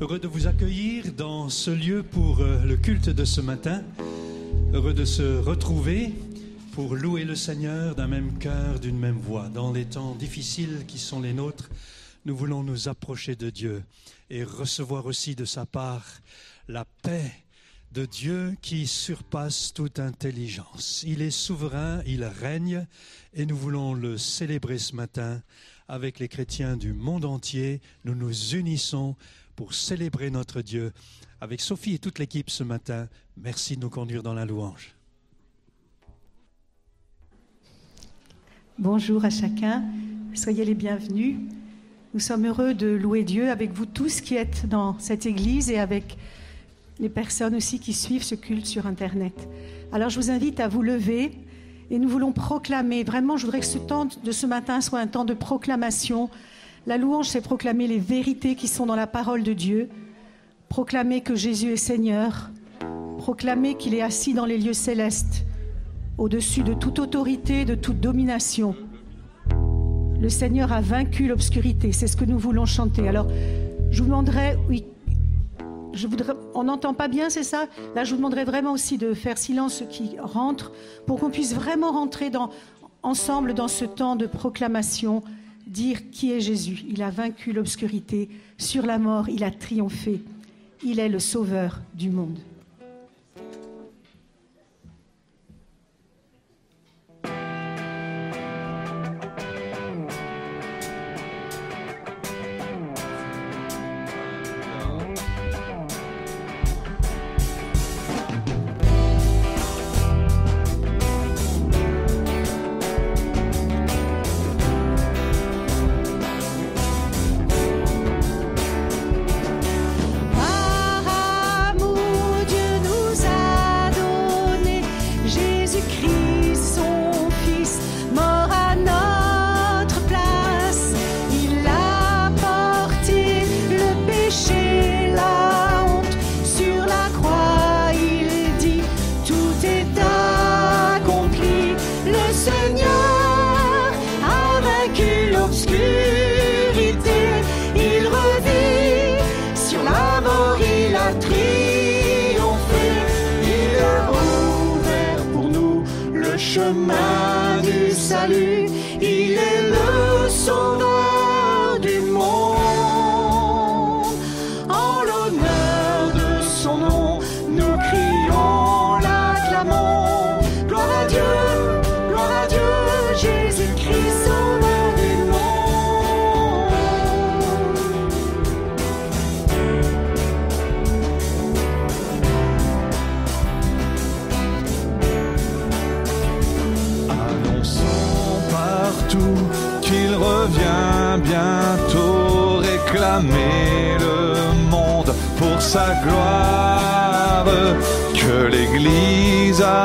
Heureux de vous accueillir dans ce lieu pour euh, le culte de ce matin. Heureux de se retrouver pour louer le Seigneur d'un même cœur, d'une même voix. Dans les temps difficiles qui sont les nôtres, nous voulons nous approcher de Dieu et recevoir aussi de sa part la paix de Dieu qui surpasse toute intelligence. Il est souverain, il règne et nous voulons le célébrer ce matin avec les chrétiens du monde entier. Nous nous unissons pour célébrer notre Dieu. Avec Sophie et toute l'équipe ce matin, merci de nous conduire dans la louange. Bonjour à chacun, soyez les bienvenus. Nous sommes heureux de louer Dieu avec vous tous qui êtes dans cette église et avec les personnes aussi qui suivent ce culte sur Internet. Alors je vous invite à vous lever et nous voulons proclamer, vraiment je voudrais que ce temps de ce matin soit un temps de proclamation. La louange, c'est proclamer les vérités qui sont dans la parole de Dieu, proclamer que Jésus est Seigneur, proclamer qu'il est assis dans les lieux célestes, au-dessus de toute autorité, de toute domination. Le Seigneur a vaincu l'obscurité, c'est ce que nous voulons chanter. Alors, je vous demanderai, on n'entend pas bien, c'est ça? Là, je vous demanderai vraiment aussi de faire silence ceux qui rentrent, pour qu'on puisse vraiment rentrer ensemble dans ce temps de proclamation, dire qui est Jésus. Il a vaincu l'obscurité, sur la mort, il a triomphé. Il est le sauveur du monde.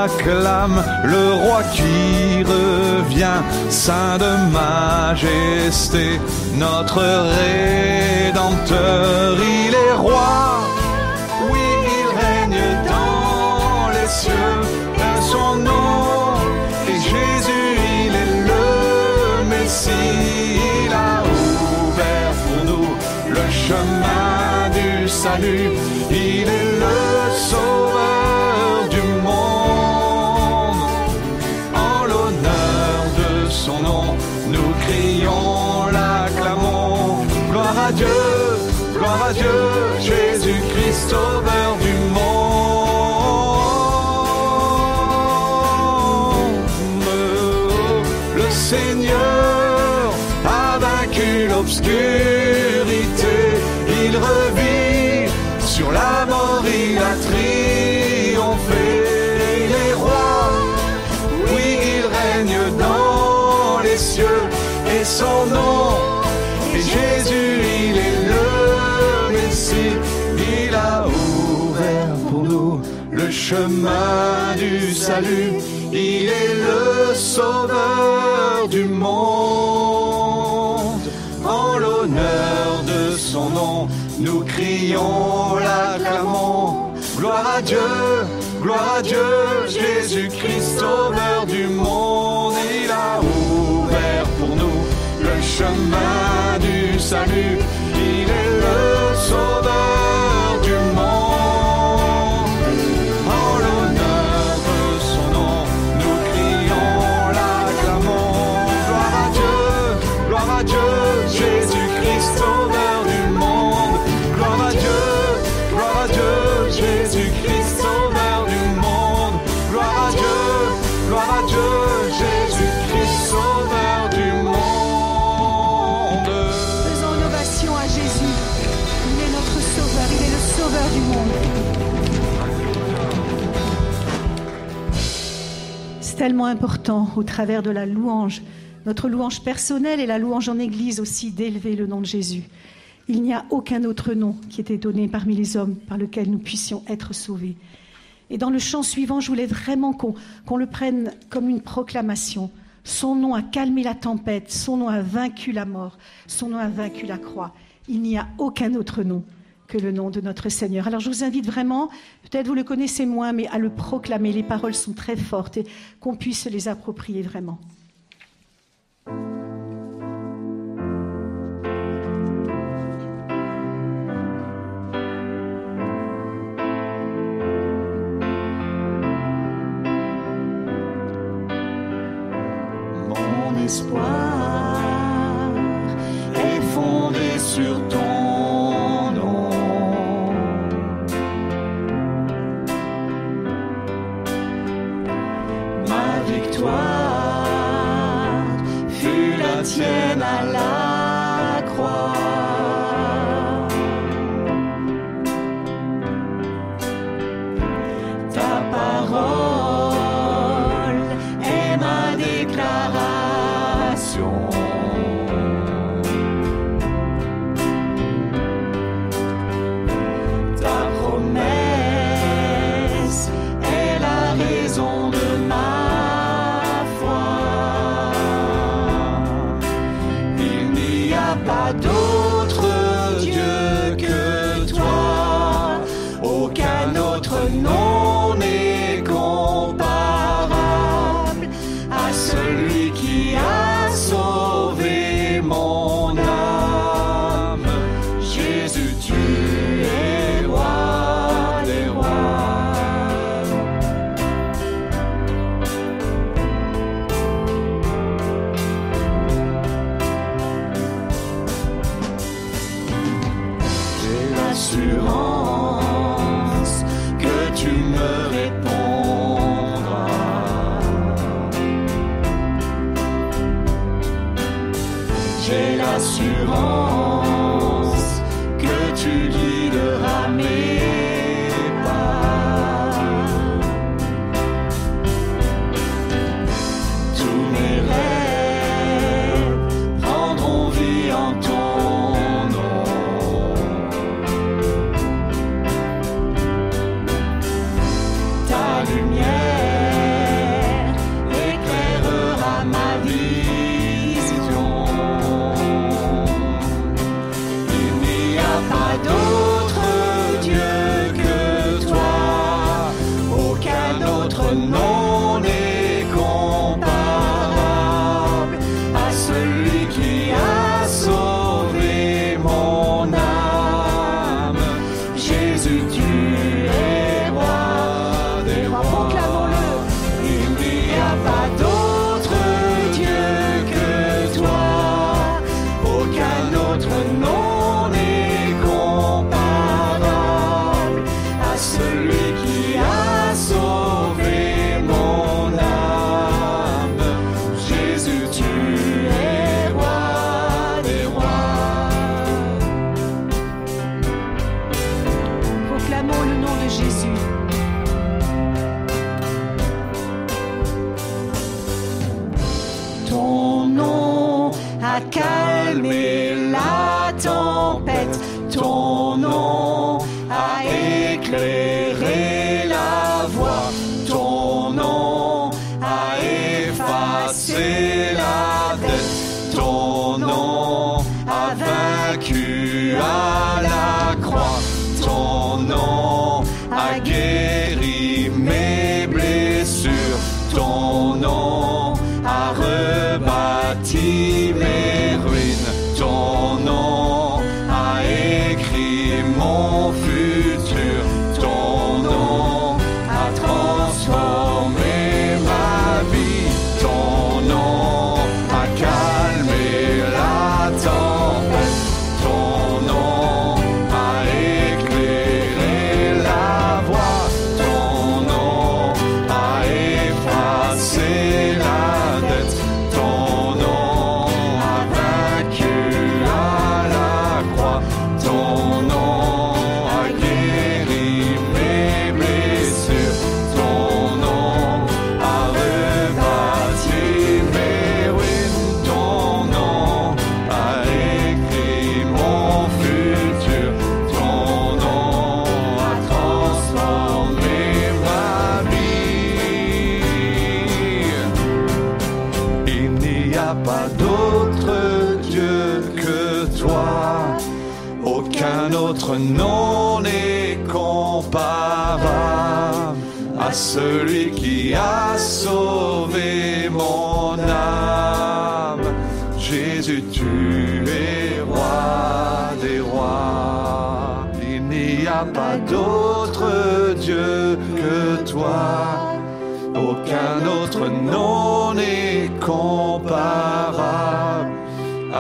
Acclame le roi qui revient, saint de majesté, notre Rédempteur, il est roi. Oui, il règne dans les cieux, à son nom. Et Jésus, il est le Messie, il a ouvert pour nous le chemin du salut. Il Gloire à Dieu, gloire à Dieu, Jésus-Christ, sauveur du monde. Le Seigneur a vaincu l'obscurité. Chemin du salut. Il est le sauveur du monde. En l'honneur de son nom, nous crions, l'acclamons. Gloire à Dieu, gloire à Dieu, Jésus-Christ, sauveur du monde. Il a ouvert pour nous le chemin du salut. tellement important au travers de la louange, notre louange personnelle et la louange en Église aussi, d'élever le nom de Jésus. Il n'y a aucun autre nom qui était donné parmi les hommes par lequel nous puissions être sauvés. Et dans le chant suivant, je voulais vraiment qu'on le prenne comme une proclamation. Son nom a calmé la tempête, son nom a vaincu la mort, son nom a vaincu la croix. Il n'y a aucun autre nom que le nom de notre Seigneur. Alors je vous invite vraiment, peut-être vous le connaissez moins, mais à le proclamer. Les paroles sont très fortes et qu'on puisse les approprier vraiment.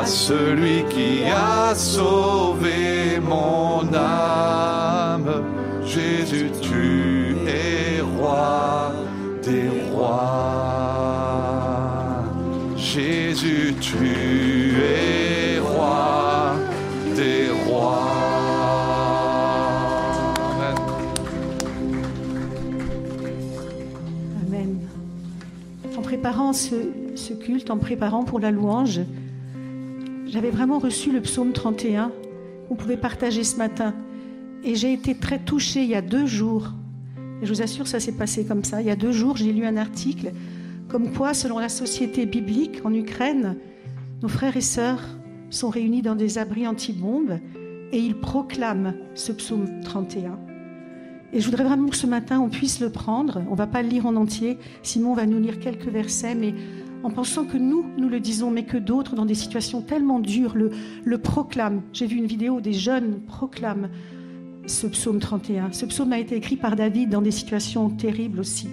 À celui qui a sauvé mon âme. Jésus, tu es roi des rois. Jésus, tu es roi des rois. Amen. En préparant ce culte, en préparant pour la louange, j'avais vraiment reçu le psaume 31 qu'on pouvait partager ce matin. Et j'ai été très touchée il y a deux jours. Et je vous assure, ça s'est passé comme ça. Il y a deux jours, j'ai lu un article comme quoi, selon la société biblique en Ukraine, nos frères et sœurs sont réunis dans des abris anti-bombes et ils proclament ce psaume 31. Et je voudrais vraiment que ce matin, on puisse le prendre. On va pas le lire en entier. Simon va nous lire quelques versets, mais en pensant que nous, nous le disons, mais que d'autres, dans des situations tellement dures, le, proclament. J'ai vu une vidéo des jeunes proclament ce psaume 31. Ce psaume a été écrit par David dans des situations terribles aussi.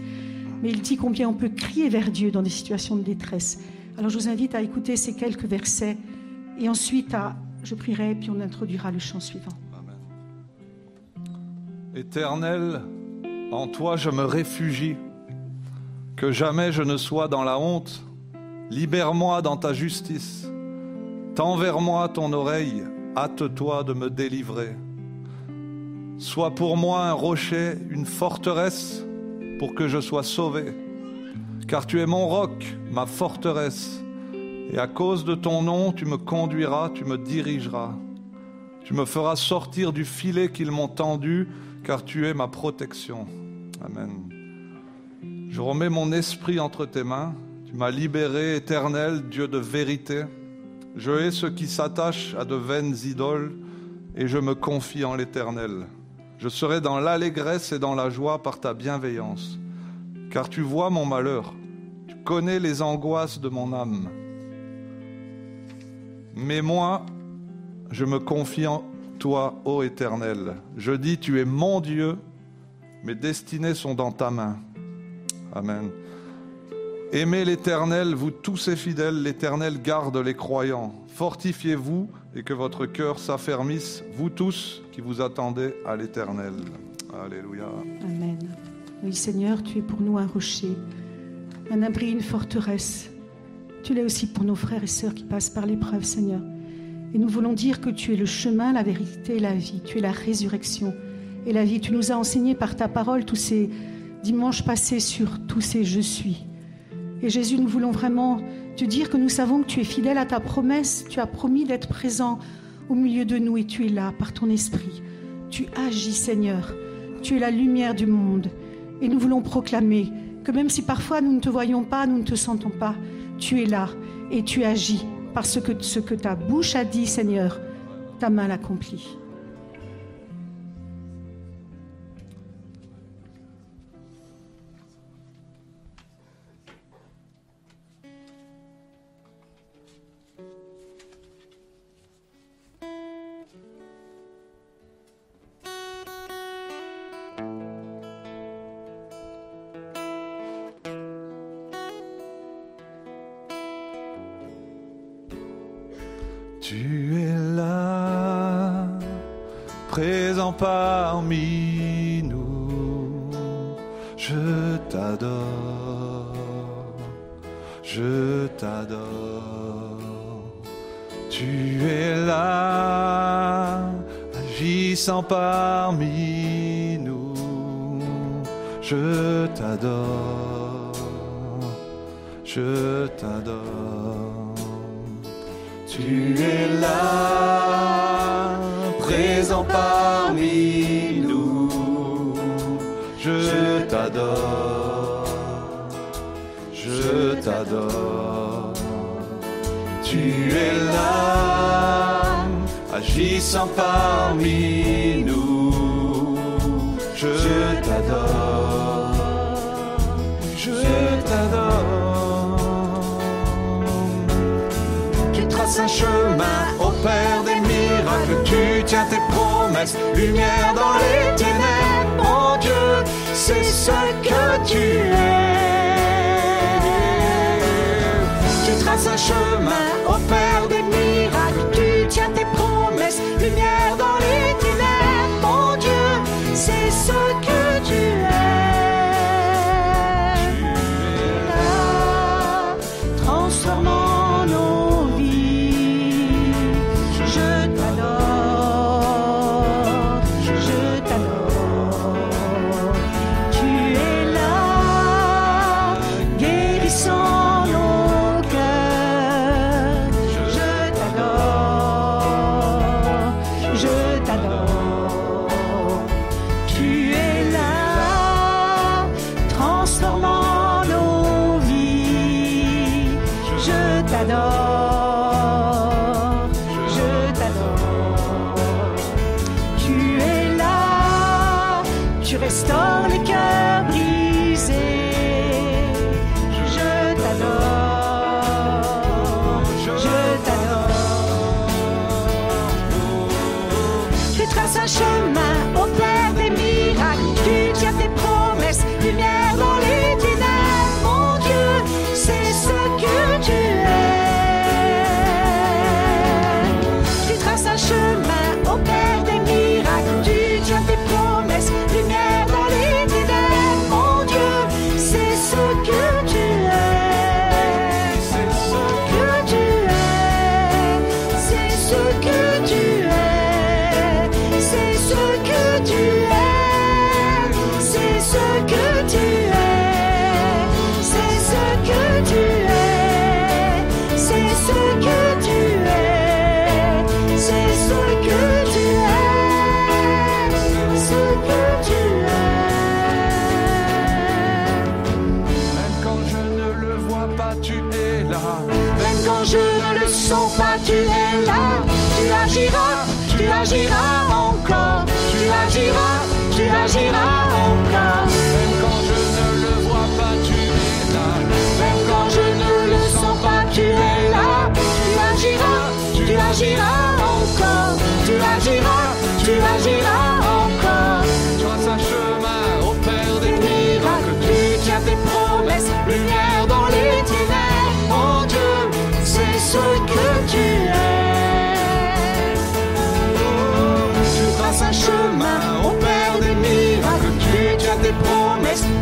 Mais il dit combien on peut crier vers Dieu dans des situations de détresse. Alors je vous invite à écouter ces quelques versets et ensuite à, je prierai, puis on introduira le chant suivant. Éternel, en toi je me réfugie, que jamais je ne sois dans la honte. Libère-moi dans ta justice. Tends vers moi ton oreille, hâte-toi de me délivrer. Sois pour moi un rocher, une forteresse, pour que je sois sauvé. Car tu es mon roc, ma forteresse, et à cause de ton nom, tu me conduiras, tu me dirigeras. Tu me feras sortir du filet qu'ils m'ont tendu, car tu es ma protection. Amen. Je remets mon esprit entre tes mains. Tu m'as libéré, éternel, Dieu de vérité. Je hais ceux qui s'attachent à de vaines idoles, et je me confie en l'éternel. Je serai dans l'allégresse et dans la joie par ta bienveillance, car tu vois mon malheur, tu connais les angoisses de mon âme. Mais moi, je me confie en toi, ô Éternel. Je dis, tu es mon Dieu, mes destinées sont dans ta main. Amen. Aimez l'Éternel, vous tous ses fidèles, l'Éternel garde les croyants. Fortifiez-vous et que votre cœur s'affermisse, vous tous qui vous attendez à l'Éternel. Alléluia. Amen. Oui, Seigneur, tu es pour nous un rocher, un abri, une forteresse. Tu l'es aussi pour nos frères et sœurs qui passent par l'épreuve, Seigneur. Et nous voulons dire que tu es le chemin, la vérité et la vie. Tu es la résurrection et la vie. Tu nous as enseigné par ta parole tous ces dimanches passés sur tous ces je suis. Et Jésus, nous voulons vraiment te dire que nous savons que tu es fidèle à ta promesse. Tu as promis d'être présent au milieu de nous et tu es là par ton esprit. Tu agis, Seigneur. Tu es la lumière du monde. Et nous voulons proclamer que même si parfois nous ne te voyons pas, nous ne te sentons pas, tu es là et tu agis parce que ce que ta bouche a dit, Seigneur, ta main l'accomplit. T'adore, je t'adore. Tu es là, agissant parmi nous. Je t'adore, je t'adore. Tu traces un chemin au Père des miracles, tu tiens tes promesses, lumière dans les ténèbres, c'est ce que tu es. Tu traces un chemin au Père des miracles, tu tiens tes promesses, lumière dans ténèbres, mon Dieu, c'est ce que imaginar.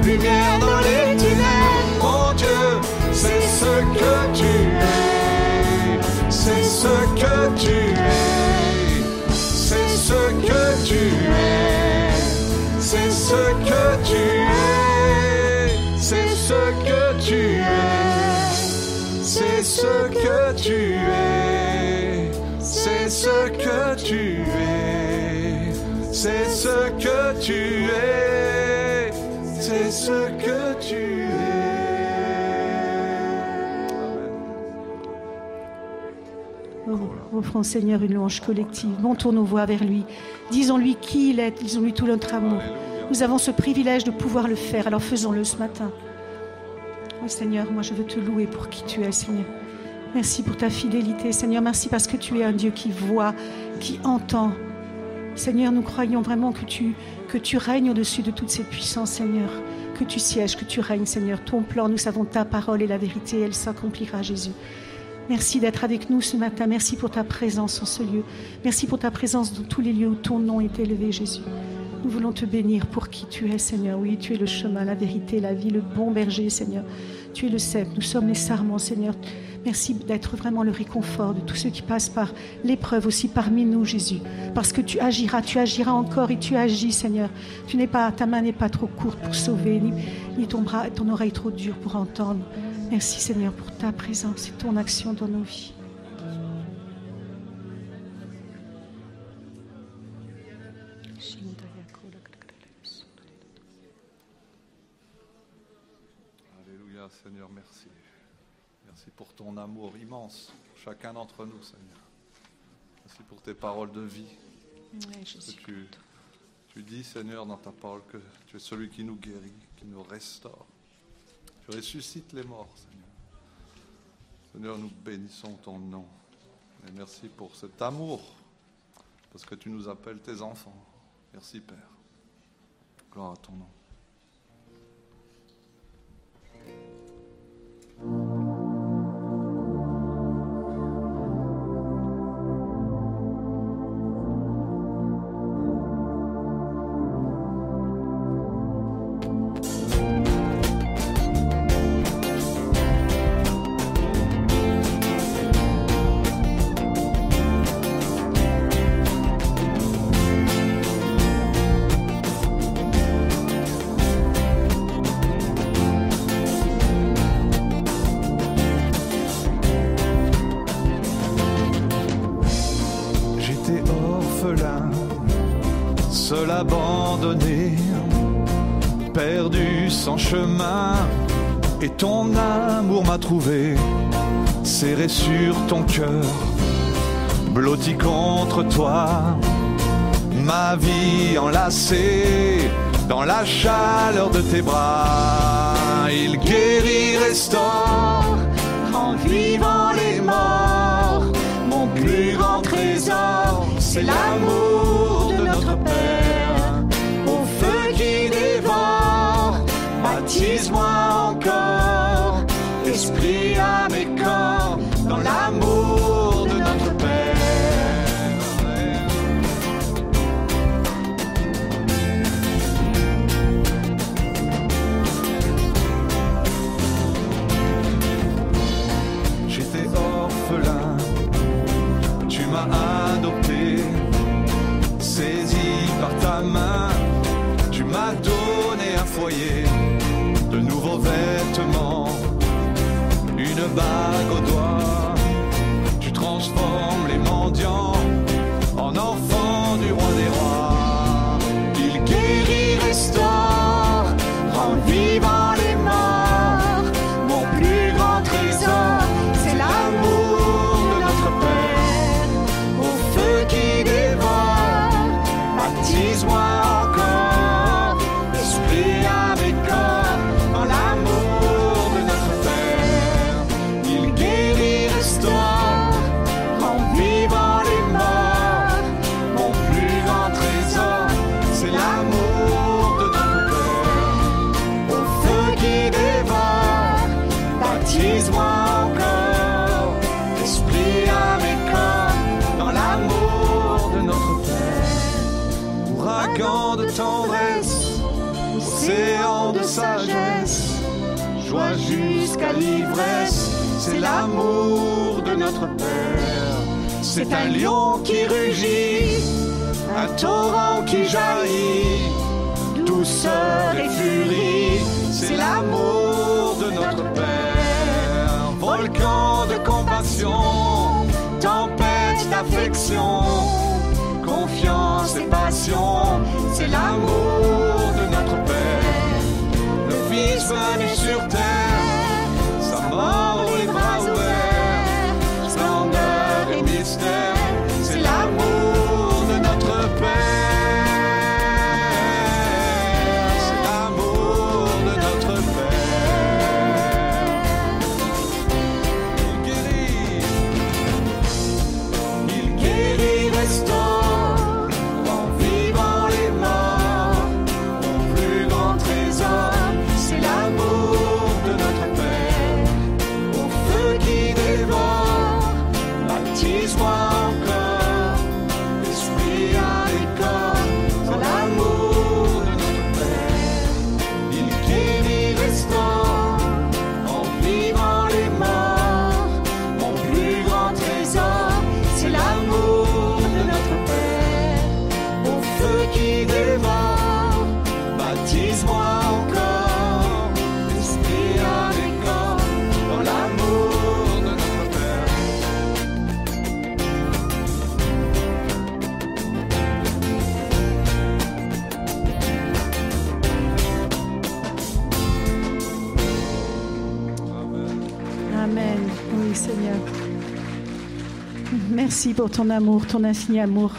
Lumière dans les. Mon Dieu, c'est ce que tu es. C'est ce que tu es. C'est ce que tu es. C'est ce que tu es. C'est ce que tu es. C'est ce que tu es. C'est ce que tu es. C'est ce que tu es. Ce que tu es. Oh, offrons au Seigneur une louange collective. Montons nos voix vers lui. Disons-lui qui il est. Disons-lui tout notre amour. Nous avons ce privilège de pouvoir le faire. Alors faisons-le ce matin. Oh Seigneur, moi je veux te louer pour qui tu es, Seigneur. Merci pour ta fidélité, Seigneur. Merci parce que tu es un Dieu qui voit, qui entend. Seigneur, nous croyons vraiment que tu, que tu règnes au-dessus de toutes ces puissances, Seigneur. Que tu sièges, que tu règnes, Seigneur. Ton plan, nous savons ta parole et la vérité, elle s'accomplira, Jésus. Merci d'être avec nous ce matin. Merci pour ta présence en ce lieu. Merci pour ta présence dans tous les lieux où ton nom est élevé, Jésus. Nous voulons te bénir pour qui tu es, Seigneur. Oui, tu es le chemin, la vérité, la vie, le bon berger, Seigneur. Tu es le cep. Nous sommes les sarments, Seigneur. Merci d'être vraiment le réconfort de tous ceux qui passent par l'épreuve aussi parmi nous, Jésus. Parce que tu agiras, tu agiras encore et tu agis, Seigneur. Tu n'es pas, ta main n'est pas trop courte pour sauver, ni, ton bras, ton oreille trop dure pour entendre. Merci, Seigneur, pour ta présence et ton action dans nos vies. Ton amour immense pour chacun d'entre nous, Seigneur. Merci pour tes paroles de vie. Tu, tu dis, Seigneur, dans ta parole que tu es celui qui nous guérit, qui nous restaure. Tu ressuscites les morts, Seigneur. Seigneur, nous bénissons ton nom. Et merci pour cet amour, parce que tu nous appelles tes enfants. Merci, Père. Gloire à ton nom. Et ton amour m'a trouvé, serré sur ton cœur, blotti contre toi, ma vie enlacée dans la chaleur de tes bras. Il guérit, restaure, rend vivant les morts. Mon plus grand trésor, c'est l'amour C'est un lion qui rugit, un torrent qui jaillit, douceur et furie, c'est l'amour de notre Père. Volcan de compassion, tempête d'affection, confiance et passion, c'est l'amour de notre Père. Le Fils venu sur terre, merci pour ton amour, ton infini amour,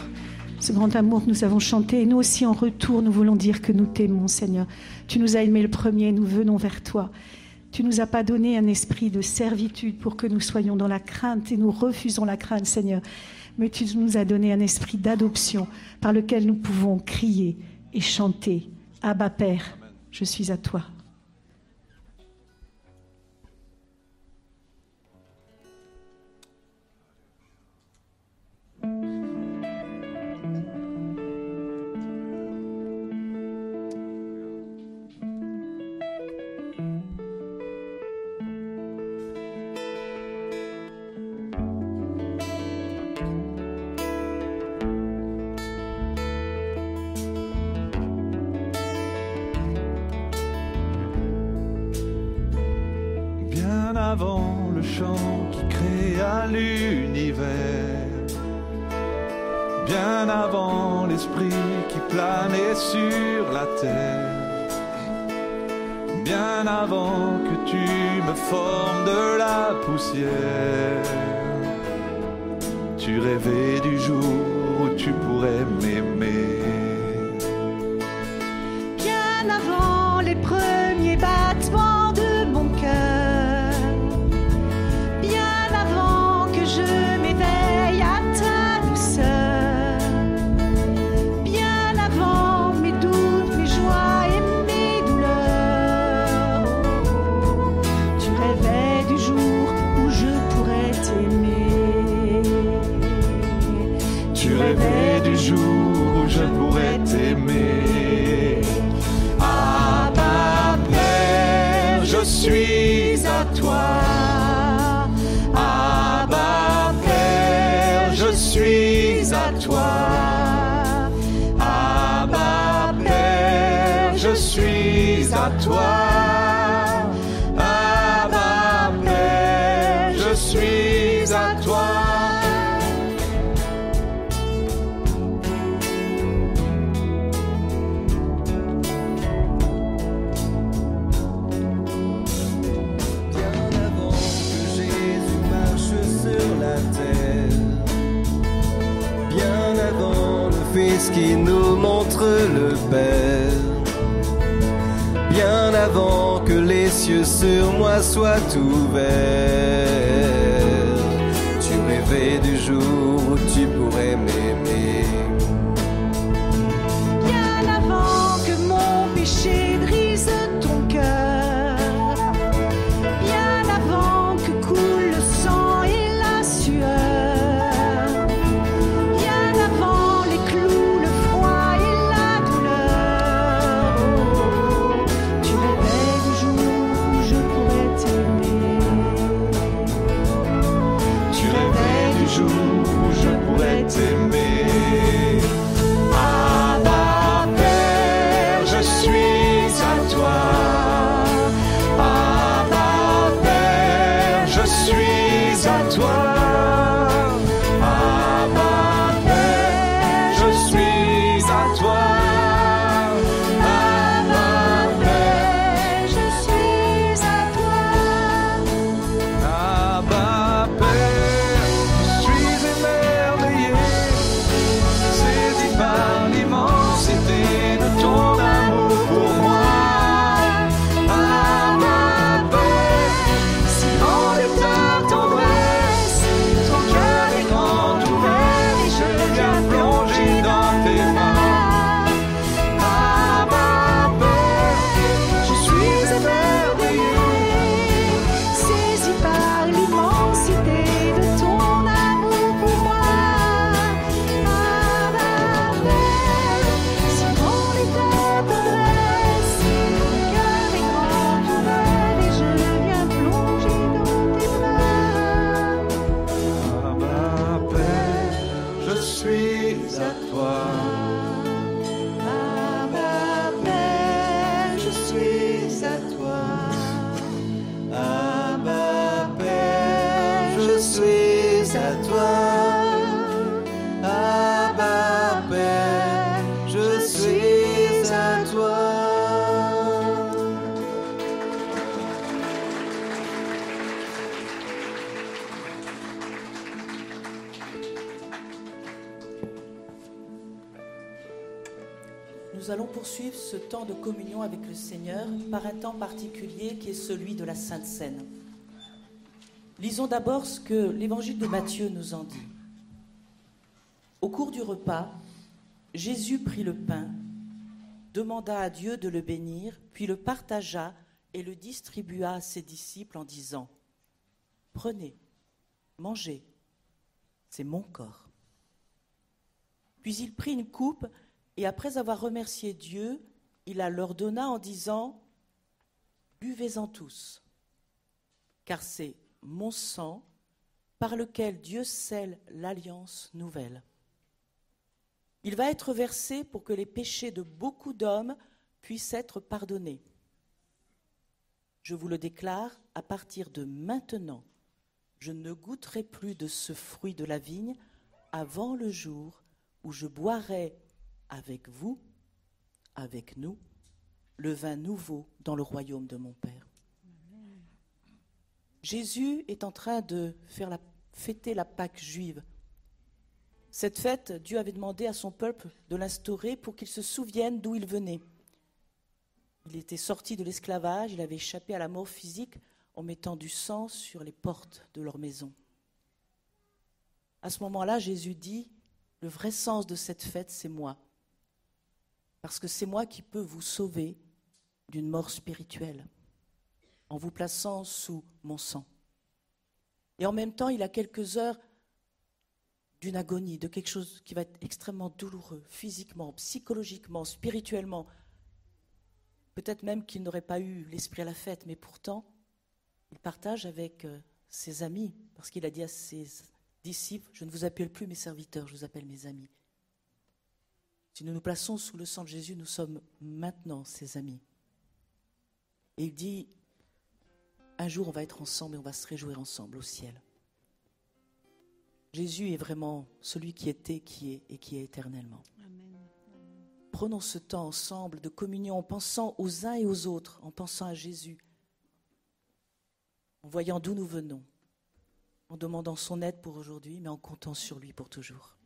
ce grand amour que nous avons chanté. Et nous aussi, en retour, nous voulons dire que nous t'aimons, Seigneur. Tu nous as aimés le premier, nous venons vers toi. Tu nous as pas donné un esprit de servitude pour que nous soyons dans la crainte et nous refusons la crainte, Seigneur. Mais tu nous as donné un esprit d'adoption par lequel nous pouvons crier et chanter Abba Père, je suis à toi. bien avant l'esprit qui planait sur la terre, bien avant que tu me formes de la poussière. Tu rêvais du jour où tu pourrais m'aimer sur moi soit ouvert. Celui de la Sainte Seine. Lisons d'abord ce que l'évangile de Matthieu nous en dit. Au cours du repas, Jésus prit le pain, demanda à Dieu de le bénir, puis le partagea et le distribua à ses disciples en disant, Prenez, mangez, c'est mon corps. Puis il prit une coupe et après avoir remercié Dieu, il la leur donna en disant, Buvez-en tous, car c'est mon sang par lequel Dieu scelle l'alliance nouvelle. Il va être versé pour que les péchés de beaucoup d'hommes puissent être pardonnés. Je vous le déclare, à partir de maintenant, je ne goûterai plus de ce fruit de la vigne avant le jour où je boirai avec vous, avec nous, le vin nouveau dans le royaume de mon Père. Jésus est en train de faire fêter la Pâque juive. Cette fête, Dieu avait demandé à son peuple de l'instaurer pour qu'il se souvienne d'où il venait. Il était sorti de l'esclavage, il avait échappé à la mort physique en mettant du sang sur les portes de leur maison. À ce moment-là, Jésus dit, le vrai sens de cette fête, c'est moi. Parce que c'est moi qui peux vous sauver d'une mort spirituelle en vous plaçant sous mon sang. Et en même temps, il a quelques heures d'une agonie, de quelque chose qui va être extrêmement douloureux, physiquement, psychologiquement, spirituellement. Peut-être même qu'il n'aurait pas eu l'esprit à la fête, mais pourtant, il partage avec euh, ses amis, parce qu'il a dit à ses disciples, je ne vous appelle plus mes serviteurs, je vous appelle mes amis. Si nous nous plaçons sous le sang de Jésus, nous sommes maintenant ses amis. Et il dit, un jour on va être ensemble et on va se réjouir ensemble au ciel. Jésus est vraiment celui qui était, qui est et qui est éternellement. Prenons ce temps ensemble de communion en pensant aux uns et aux autres, en pensant à Jésus, en voyant d'où nous venons, en demandant son aide pour aujourd'hui, mais en comptant sur lui pour toujours.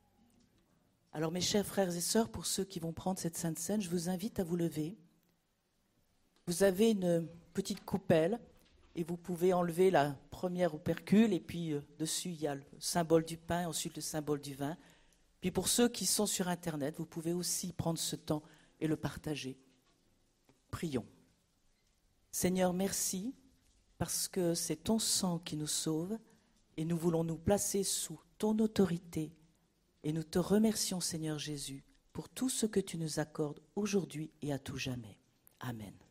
Alors mes chers frères et sœurs, pour ceux qui vont prendre cette sainte scène, je vous invite à vous lever. Vous avez une petite coupelle et vous pouvez enlever la première opercule et puis euh, dessus il y a le symbole du pain, ensuite le symbole du vin. Puis pour ceux qui sont sur Internet, vous pouvez aussi prendre ce temps et le partager. Prions. Seigneur, merci parce que c'est ton sang qui nous sauve et nous voulons nous placer sous ton autorité et nous te remercions Seigneur Jésus pour tout ce que tu nous accordes aujourd'hui et à tout jamais. Amen.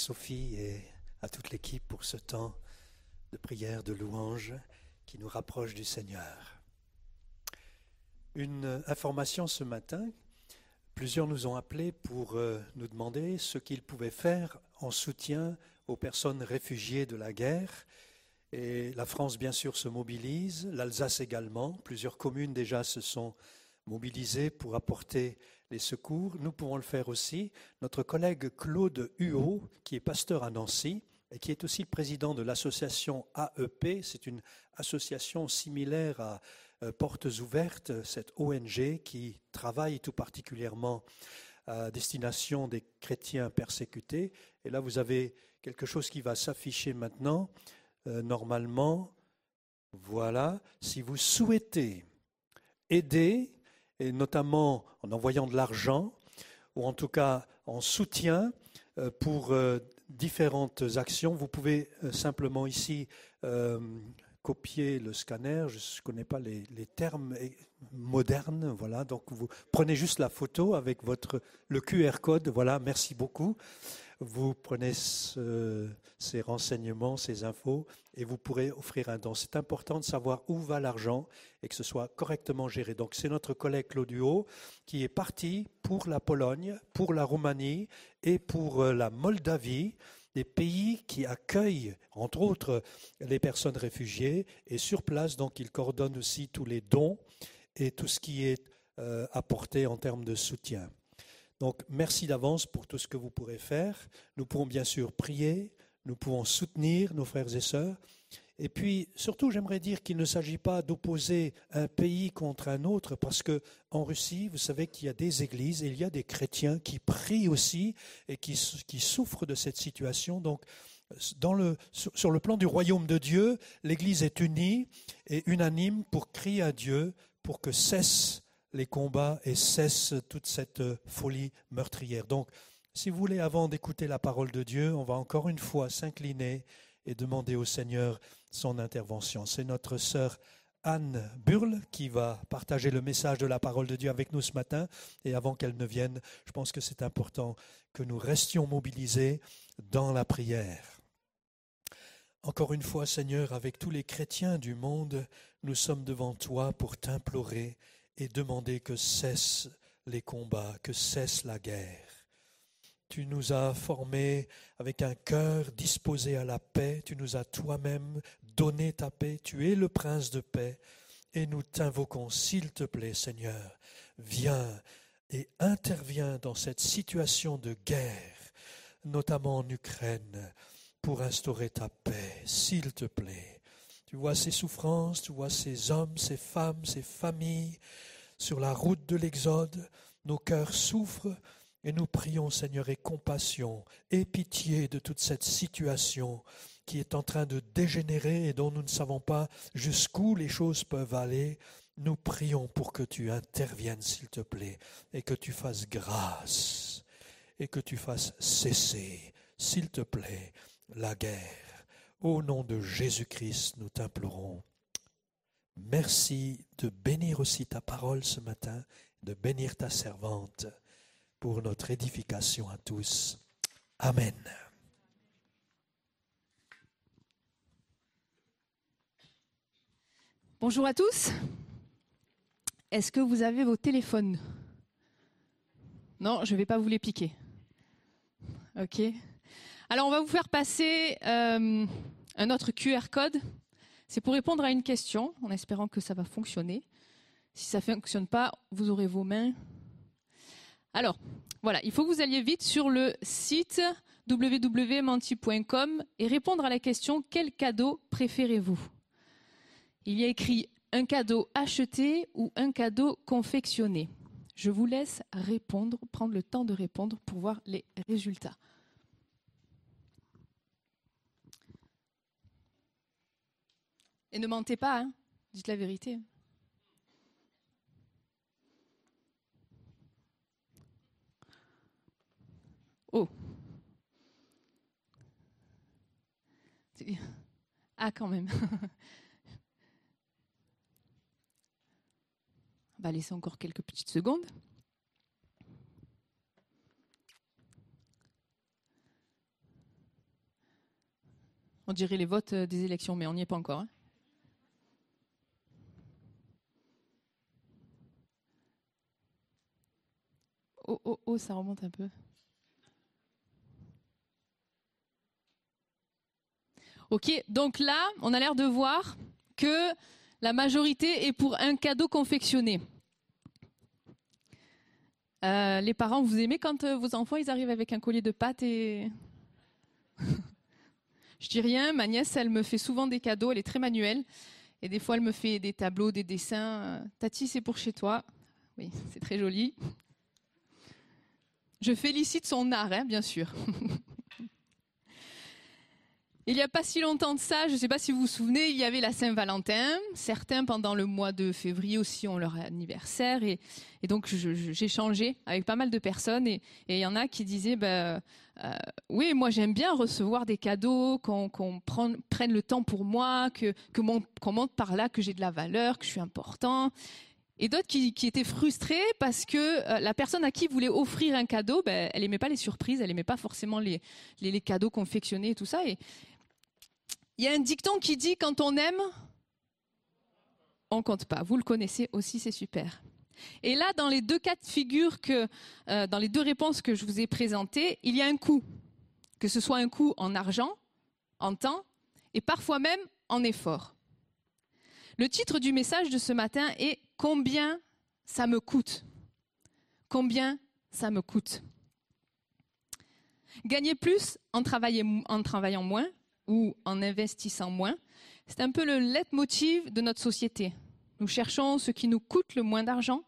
Sophie et à toute l'équipe pour ce temps de prière, de louange qui nous rapproche du Seigneur. Une information ce matin, plusieurs nous ont appelés pour euh, nous demander ce qu'ils pouvaient faire en soutien aux personnes réfugiées de la guerre. Et la France, bien sûr, se mobilise, l'Alsace également. Plusieurs communes déjà se sont mobilisées pour apporter les secours, nous pouvons le faire aussi. Notre collègue Claude Huot, qui est pasteur à Nancy et qui est aussi président de l'association AEP, c'est une association similaire à euh, Portes Ouvertes, cette ONG qui travaille tout particulièrement à destination des chrétiens persécutés. Et là, vous avez quelque chose qui va s'afficher maintenant. Euh, normalement, voilà, si vous souhaitez aider et notamment en envoyant de l'argent, ou en tout cas en soutien euh, pour euh, différentes actions. Vous pouvez euh, simplement ici copier le scanner, je ne connais pas les, termes modernes, voilà, donc vous prenez juste la photo avec votre, le QR code, voilà, merci beaucoup. Vous prenez ces renseignements, ces infos, et vous pourrez offrir un don. C'est important de savoir où va l'argent et que ce soit correctement géré. Donc c'est notre collègue Claudio qui est parti pour la Pologne, pour la Roumanie et pour euh, la Moldavie des pays qui accueillent, entre autres, les personnes réfugiées. Et sur place, donc, il coordonne aussi tous les dons et tout ce qui est euh, apporté en termes de soutien. Donc, merci d'avance pour tout ce que vous pourrez faire. Nous pourrons bien sûr prier, nous pouvons soutenir nos frères et sœurs. Et puis, surtout, j'aimerais dire qu'il ne s'agit pas d'opposer un pays contre un autre, parce que en Russie, vous savez qu'il y a des églises et il y a des chrétiens qui prient aussi et qui, qui souffrent de cette situation. Donc, sur le plan du royaume de Dieu, l'Église est unie et unanime pour crier à Dieu pour que cessent les combats et cesse toute cette folie meurtrière. Donc, si vous voulez, avant d'écouter la parole de Dieu, on va encore une fois s'incliner et demander au Seigneur son intervention. C'est notre sœur Anne Burle qui va partager le message de la parole de Dieu avec nous ce matin. Et avant qu'elle ne vienne, je pense que c'est important que nous restions mobilisés dans la prière. Encore une fois, Seigneur, avec tous les chrétiens du monde, nous sommes devant toi pour t'implorer et demander que cessent les combats, que cesse la guerre. Tu nous as formés avec un cœur disposé à la paix. Tu nous as toi-même donné ta paix. Tu es le prince de paix. Et nous t'invoquons, s'il te plaît, Seigneur, viens et interviens dans cette situation de guerre, notamment en Ukraine, pour instaurer ta paix, s'il te plaît. Tu vois ces souffrances, tu vois ces hommes, ces femmes, ces familles sur la route de l'Exode. Nos cœurs souffrent Et nous prions, Seigneur, et compassion et pitié de toute cette situation qui est en train de dégénérer et dont nous ne savons pas jusqu'où les choses peuvent aller. Nous prions pour que tu interviennes, s'il te plaît, et que tu fasses grâce, et que tu fasses cesser, s'il te plaît, la guerre. Au nom de Jésus-Christ, nous t'implorons. Merci de bénir aussi ta parole ce matin, de bénir ta servante pour notre édification à tous. Amen. Bonjour à tous. Est-ce que vous avez vos téléphones? Non, je ne vais pas vous les piquer. Ok. Alors on va vous faire passer euh, un autre QR code. C'est pour répondre à une question, en espérant que ça va fonctionner. Si ça ne fonctionne pas, vous aurez vos mains alors, voilà, il faut que vous alliez vite sur le site www.menti.com et répondre à la question quel cadeau préférez-vous? Il y a écrit un cadeau acheté ou un cadeau confectionné. Je vous laisse répondre, prendre le temps de répondre pour voir les résultats. Et ne mentez pas, hein. dites la vérité. Oh. Ah, quand même. On va laisser encore quelques petites secondes. On dirait les votes euh, des élections, mais on n'y est pas encore. Hein. Oh, oh, oh, ça remonte un peu. Ok, donc là, on a l'air de voir que la majorité est pour un cadeau confectionné. Euh, les parents, vous aimez quand euh, vos enfants ils arrivent avec un collier de pâtes et je dis rien. Ma nièce, elle me fait souvent des cadeaux. Elle est très manuelle et des fois elle me fait des tableaux, des dessins. Tati, c'est pour chez toi. Oui, c'est très joli. Je félicite son art, hein, bien sûr. Il n'y a pas si longtemps de ça, je ne sais pas si vous vous souvenez, il y avait la Saint-Valentin. Certains, pendant le mois de février aussi, ont leur anniversaire. Et, donc, j'ai changé avec pas mal de personnes. Et il y en a qui disaient, bah, euh, oui, moi j'aime bien recevoir des cadeaux, qu'on prenne le temps pour moi, que qu'on montre par là que j'ai de la valeur, que je suis important. Et d'autres qui, étaient frustrés parce que euh, la personne à qui voulait offrir un cadeau, ben, elle aimait pas les surprises, elle aimait pas forcément les, cadeaux confectionnés et tout ça. Il y a un dicton qui dit quand on aime, on compte pas. Vous le connaissez aussi, c'est super. Et là, dans les deux cas de figure que, euh, dans les deux réponses que je vous ai présentées, il y a un coût. Que ce soit un coût en argent, en temps, et parfois même en effort. Le titre du message de ce matin est Combien ça me coûte Combien ça me coûte Gagner plus en, travaillant moins ou en investissant moins. C'est un peu le leitmotiv de notre société. Nous cherchons ce qui nous coûte le moins d'argent,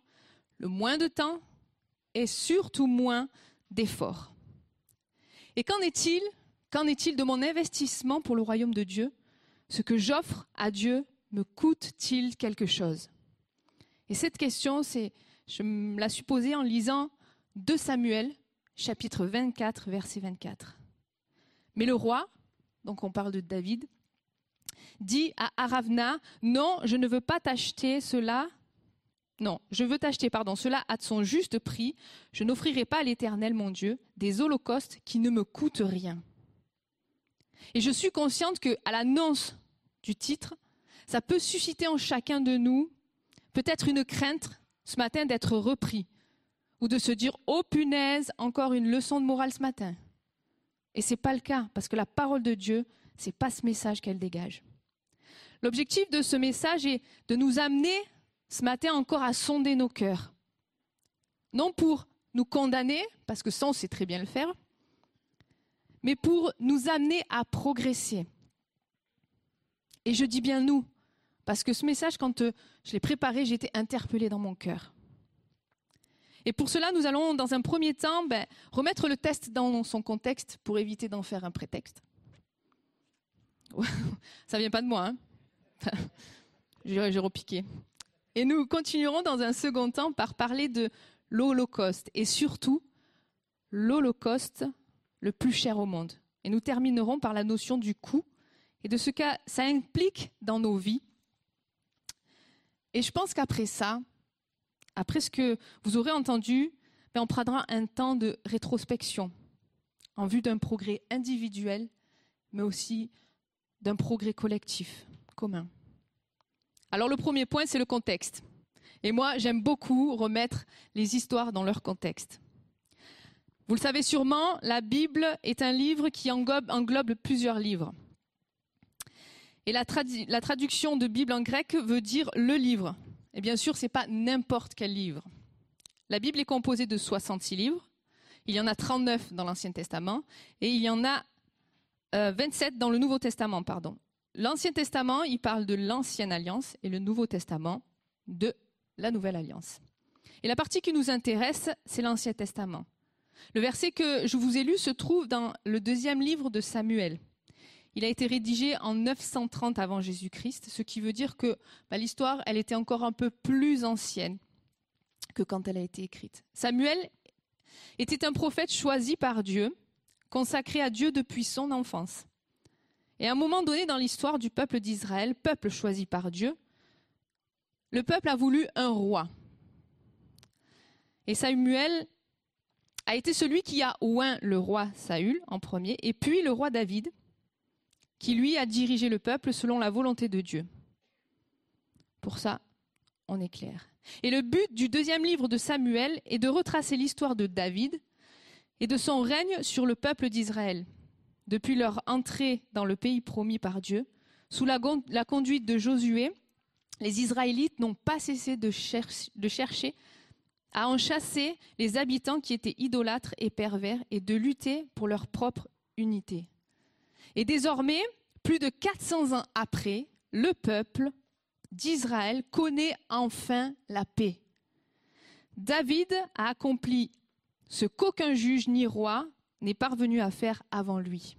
le moins de temps et surtout moins d'efforts. Et qu'en est-il? Qu'en est-il de mon investissement pour le royaume de Dieu? Ce que j'offre à Dieu me coûte-t-il quelque chose? Et cette question, c'est, je me la suis posée en lisant 2 Samuel, chapitre 24, verset 24. Mais le roi, donc on parle de David, dit à Aravna, non, je ne veux pas t'acheter cela. Non, je veux t'acheter, pardon, cela à son juste prix. Je n'offrirai pas à l'Éternel, mon Dieu, des holocaustes qui ne me coûtent rien. Et je suis consciente que, à l'annonce du titre, ça peut susciter en chacun de nous peut-être une crainte ce matin d'être repris ou de se dire, oh punaise, encore une leçon de morale ce matin. Et c'est pas le cas, parce que la parole de Dieu, c'est pas ce message qu'elle dégage. L'objectif de ce message est de nous amener ce matin encore à sonder nos cœurs. Non pour nous condamner, parce que ça on sait très bien le faire, mais pour nous amener à progresser. Et je dis bien nous, parce que ce message, quand euh, je l'ai préparé, j'étais interpellée dans mon cœur. Et pour cela, nous allons, dans un premier temps, ben, remettre le test dans son contexte pour éviter d'en faire un prétexte. Ça vient pas de moi, hein J'ai repiqué. Et nous continuerons dans un second temps par parler de l'Holocauste et surtout l'Holocauste le plus cher au monde. Et nous terminerons par la notion du coût et de ce que ça implique dans nos vies. Et je pense qu'après ça, après ce que vous aurez entendu, ben, on prendra un temps de rétrospection en vue d'un progrès individuel, mais aussi d'un progrès collectif, commun. Alors le premier point, c'est le contexte. Et moi, j'aime beaucoup remettre les histoires dans leur contexte. Vous le savez sûrement, la Bible est un livre qui englobe, plusieurs livres. Et la, traduction de Bible en grec veut dire le livre. Et bien sûr, ce n'est pas n'importe quel livre. La Bible est composée de 66 livres. Il y en a 39 dans l'Ancien Testament et il y en a 27 euh, dans le Nouveau Testament, pardon. L'Ancien Testament, il parle de l'Ancienne Alliance et le Nouveau Testament de la Nouvelle Alliance. Et la partie qui nous intéresse, c'est l'Ancien Testament. Le verset que je vous ai lu se trouve dans le deuxième livre de Samuel. Il a été rédigé en 930 avant Jésus-Christ, ce qui veut dire que bah, l'histoire, elle était encore un peu plus ancienne que quand elle a été écrite. Samuel était un prophète choisi par Dieu consacré à Dieu depuis son enfance. Et à un moment donné dans l'histoire du peuple d'Israël, peuple choisi par Dieu, le peuple a voulu un roi. Et Samuel a été celui qui a oint le roi Saül en premier, et puis le roi David, qui lui a dirigé le peuple selon la volonté de Dieu. Pour ça, on est clair. Et le but du deuxième livre de Samuel est de retracer l'histoire de David, et de son règne sur le peuple d'Israël. Depuis leur entrée dans le pays promis par Dieu, sous la, conduite de Josué, les Israélites n'ont pas cessé de, de chercher à en chasser les habitants qui étaient idolâtres et pervers et de lutter pour leur propre unité. Et désormais, plus de 400 ans après, le peuple d'Israël connaît enfin la paix. David a accompli ce qu'aucun juge ni roi n'est parvenu à faire avant lui.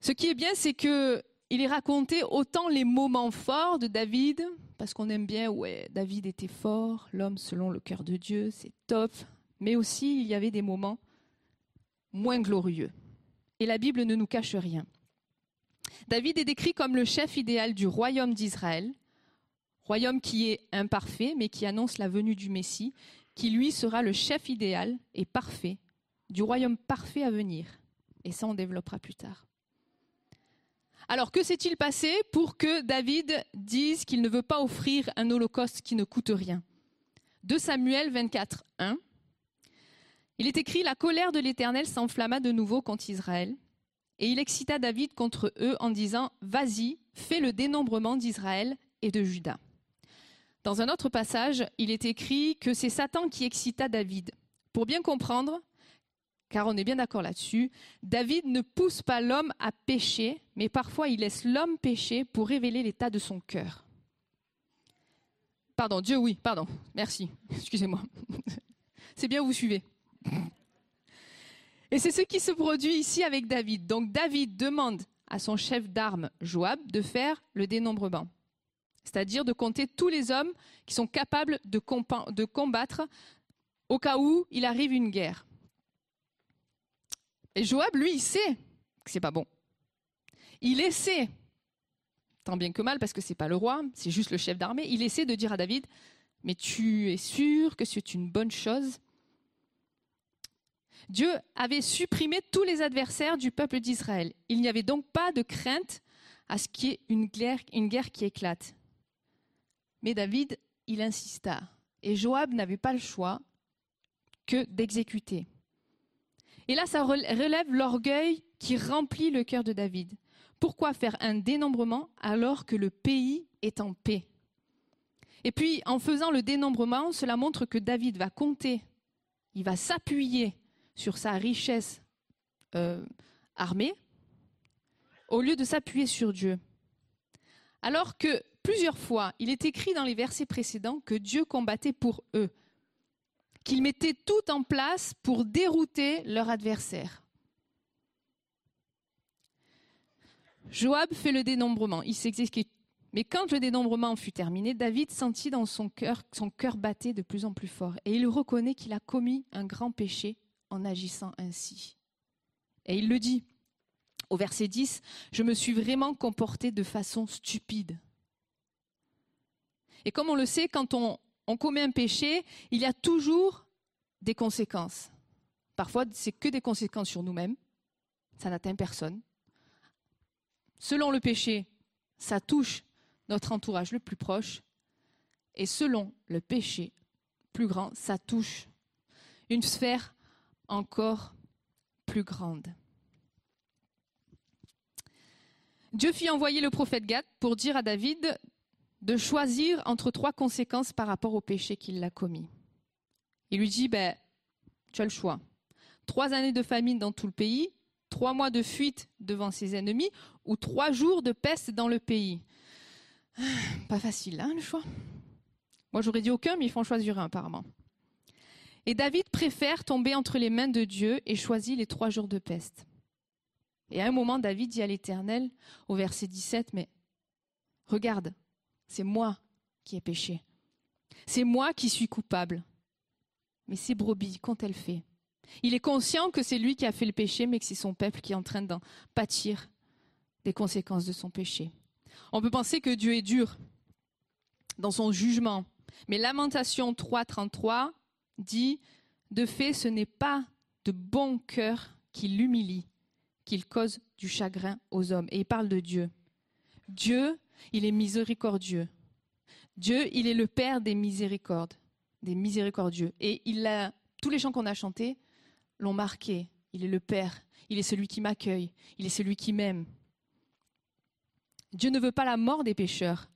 Ce qui est bien, c'est que il est raconté autant les moments forts de David, parce qu'on aime bien, ouais, David était fort, l'homme selon le cœur de Dieu, c'est top, mais aussi il y avait des moments moins glorieux. Et la Bible ne nous cache rien. David est décrit comme le chef idéal du royaume d'Israël, royaume qui est imparfait, mais qui annonce la venue du Messie, qui lui sera le chef idéal et parfait du royaume parfait à venir. Et ça, on développera plus tard. Alors, que s'est-il passé pour que David dise qu'il ne veut pas offrir un holocauste qui ne coûte rien? 2 Samuel 24, 1. Il est écrit La colère de l'Éternel s'enflamma de nouveau contre Israël, et il excita David contre eux en disant Vas-y, fais le dénombrement d'Israël et de Juda. Dans un autre passage, il est écrit que c'est Satan qui excita David. Pour bien comprendre, car on est bien d'accord là-dessus, David ne pousse pas l'homme à pécher, mais parfois il laisse l'homme pécher pour révéler l'état de son cœur. Pardon, Dieu, oui, pardon, merci, excusez-moi. c'est bien, vous suivez. Et c'est ce qui se produit ici avec David. Donc David demande à son chef d'armes, Joab, de faire le dénombrement c'est-à-dire de compter tous les hommes qui sont capables de, combattre au cas où il arrive une guerre. Et Joab, lui, il sait que c'est pas bon. Il essaie, tant bien que mal, parce que c'est pas le roi, c'est juste le chef d'armée, il essaie de dire à David, mais tu es sûr que c'est une bonne chose? Dieu avait supprimé tous les adversaires du peuple d'Israël. Il n'y avait donc pas de crainte à ce qu'il y ait une guerre qui éclate. Mais David, il insista. Et Joab n'avait pas le choix que d'exécuter. Et là, ça relève l'orgueil qui remplit le cœur de David. Pourquoi faire un dénombrement alors que le pays est en paix? Et puis, en faisant le dénombrement, cela montre que David va compter, il va s'appuyer sur sa richesse euh, armée, au lieu de s'appuyer sur Dieu. Alors que plusieurs fois, il est écrit dans les versets précédents que Dieu combattait pour eux, qu'il mettait tout en place pour dérouter leur adversaire. Joab fait le dénombrement. Mais quand le dénombrement fut terminé, David sentit dans son cœur son cœur battait de plus en plus fort, et il reconnaît qu'il a commis un grand péché en agissant ainsi. Et il le dit au verset 10, Je me suis vraiment comporté de façon stupide. Et comme on le sait, quand on, commet un péché, il y a toujours des conséquences. Parfois, c'est que des conséquences sur nous-mêmes. Ça n'atteint personne. Selon le péché, ça touche notre entourage le plus proche. Et selon le péché plus grand, ça touche une sphère encore plus grande. Dieu fit envoyer le prophète Gad pour dire à David de choisir entre trois conséquences par rapport au péché qu'il a commis. Il lui dit, ben, tu as le choix. Trois années de famine dans tout le pays, trois mois de fuite devant ses ennemis, ou trois jours de peste dans le pays. Pas facile, hein, le choix. Moi, j'aurais dit aucun, mais il faut en choisir un, apparemment. Et David préfère tomber entre les mains de Dieu et choisit les trois jours de peste. Et à un moment, David dit à l'Éternel, au verset 17, mais regarde, c'est moi qui ai péché. C'est moi qui suis coupable. Mais ces brebis, qu'ont-elles fait Il est conscient que c'est lui qui a fait le péché, mais que c'est son peuple qui est en train d'en pâtir des conséquences de son péché. On peut penser que Dieu est dur dans son jugement. Mais Lamentation 3.33 dit, de fait, ce n'est pas de bon cœur qui l'humilie, qu'il cause du chagrin aux hommes. Et il parle de Dieu. Dieu, il est miséricordieux. Dieu, il est le Père des miséricordes, des miséricordieux. Et il a, tous les chants qu'on a chantés l'ont marqué. Il est le Père, il est celui qui m'accueille, il est celui qui m'aime. Dieu ne veut pas la mort des pécheurs.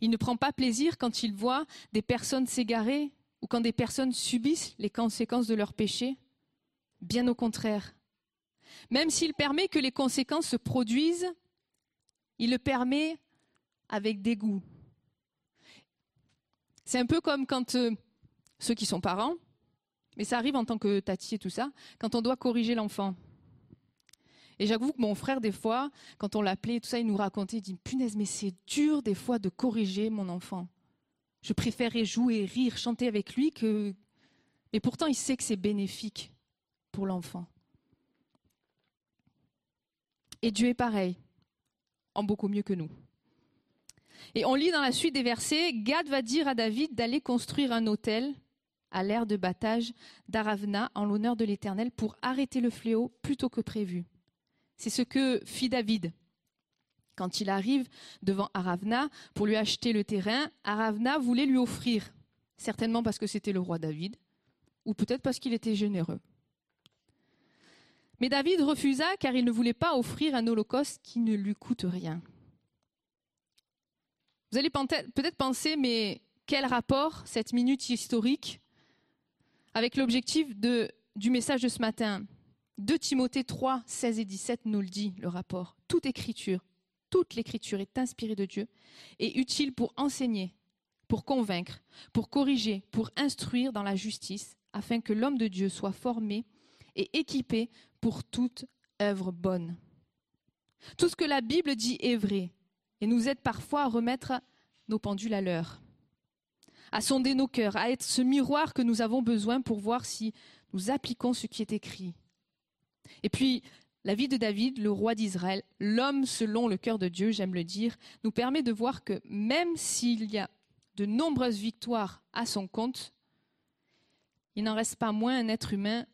Il ne prend pas plaisir quand il voit des personnes s'égarer ou quand des personnes subissent les conséquences de leurs péchés. Bien au contraire. Même s'il permet que les conséquences se produisent, il le permet avec dégoût. C'est un peu comme quand euh, ceux qui sont parents, mais ça arrive en tant que tati et tout ça, quand on doit corriger l'enfant. Et j'avoue que mon frère, des fois, quand on l'appelait, tout ça, il nous racontait, il dit, punaise, mais c'est dur des fois de corriger mon enfant. Je préférerais jouer, rire, chanter avec lui que... Mais pourtant, il sait que c'est bénéfique pour l'enfant. Et Dieu est pareil, en beaucoup mieux que nous. Et on lit dans la suite des versets, Gad va dire à David d'aller construire un autel à l'ère de battage d'Aravna en l'honneur de l'Éternel pour arrêter le fléau plutôt que prévu. C'est ce que fit David. Quand il arrive devant Aravna pour lui acheter le terrain, Aravna voulait lui offrir, certainement parce que c'était le roi David, ou peut-être parce qu'il était généreux. Mais David refusa car il ne voulait pas offrir un holocauste qui ne lui coûte rien. Vous allez peut-être penser, mais quel rapport cette minute historique avec l'objectif du message de ce matin? 2 Timothée 3, 16 et 17 nous le dit, le rapport. Toute écriture, toute l'écriture est inspirée de Dieu et utile pour enseigner, pour convaincre, pour corriger, pour instruire dans la justice, afin que l'homme de Dieu soit formé et équipé pour toute œuvre bonne. Tout ce que la Bible dit est vrai et nous aide parfois à remettre nos pendules à l'heure, à sonder nos cœurs, à être ce miroir que nous avons besoin pour voir si nous appliquons ce qui est écrit et puis, la vie de David, le roi d'Israël, l'homme selon le cœur de Dieu, j'aime le dire, nous permet de voir que même s'il y a de nombreuses victoires à son compte, il n'en reste pas moins un être humain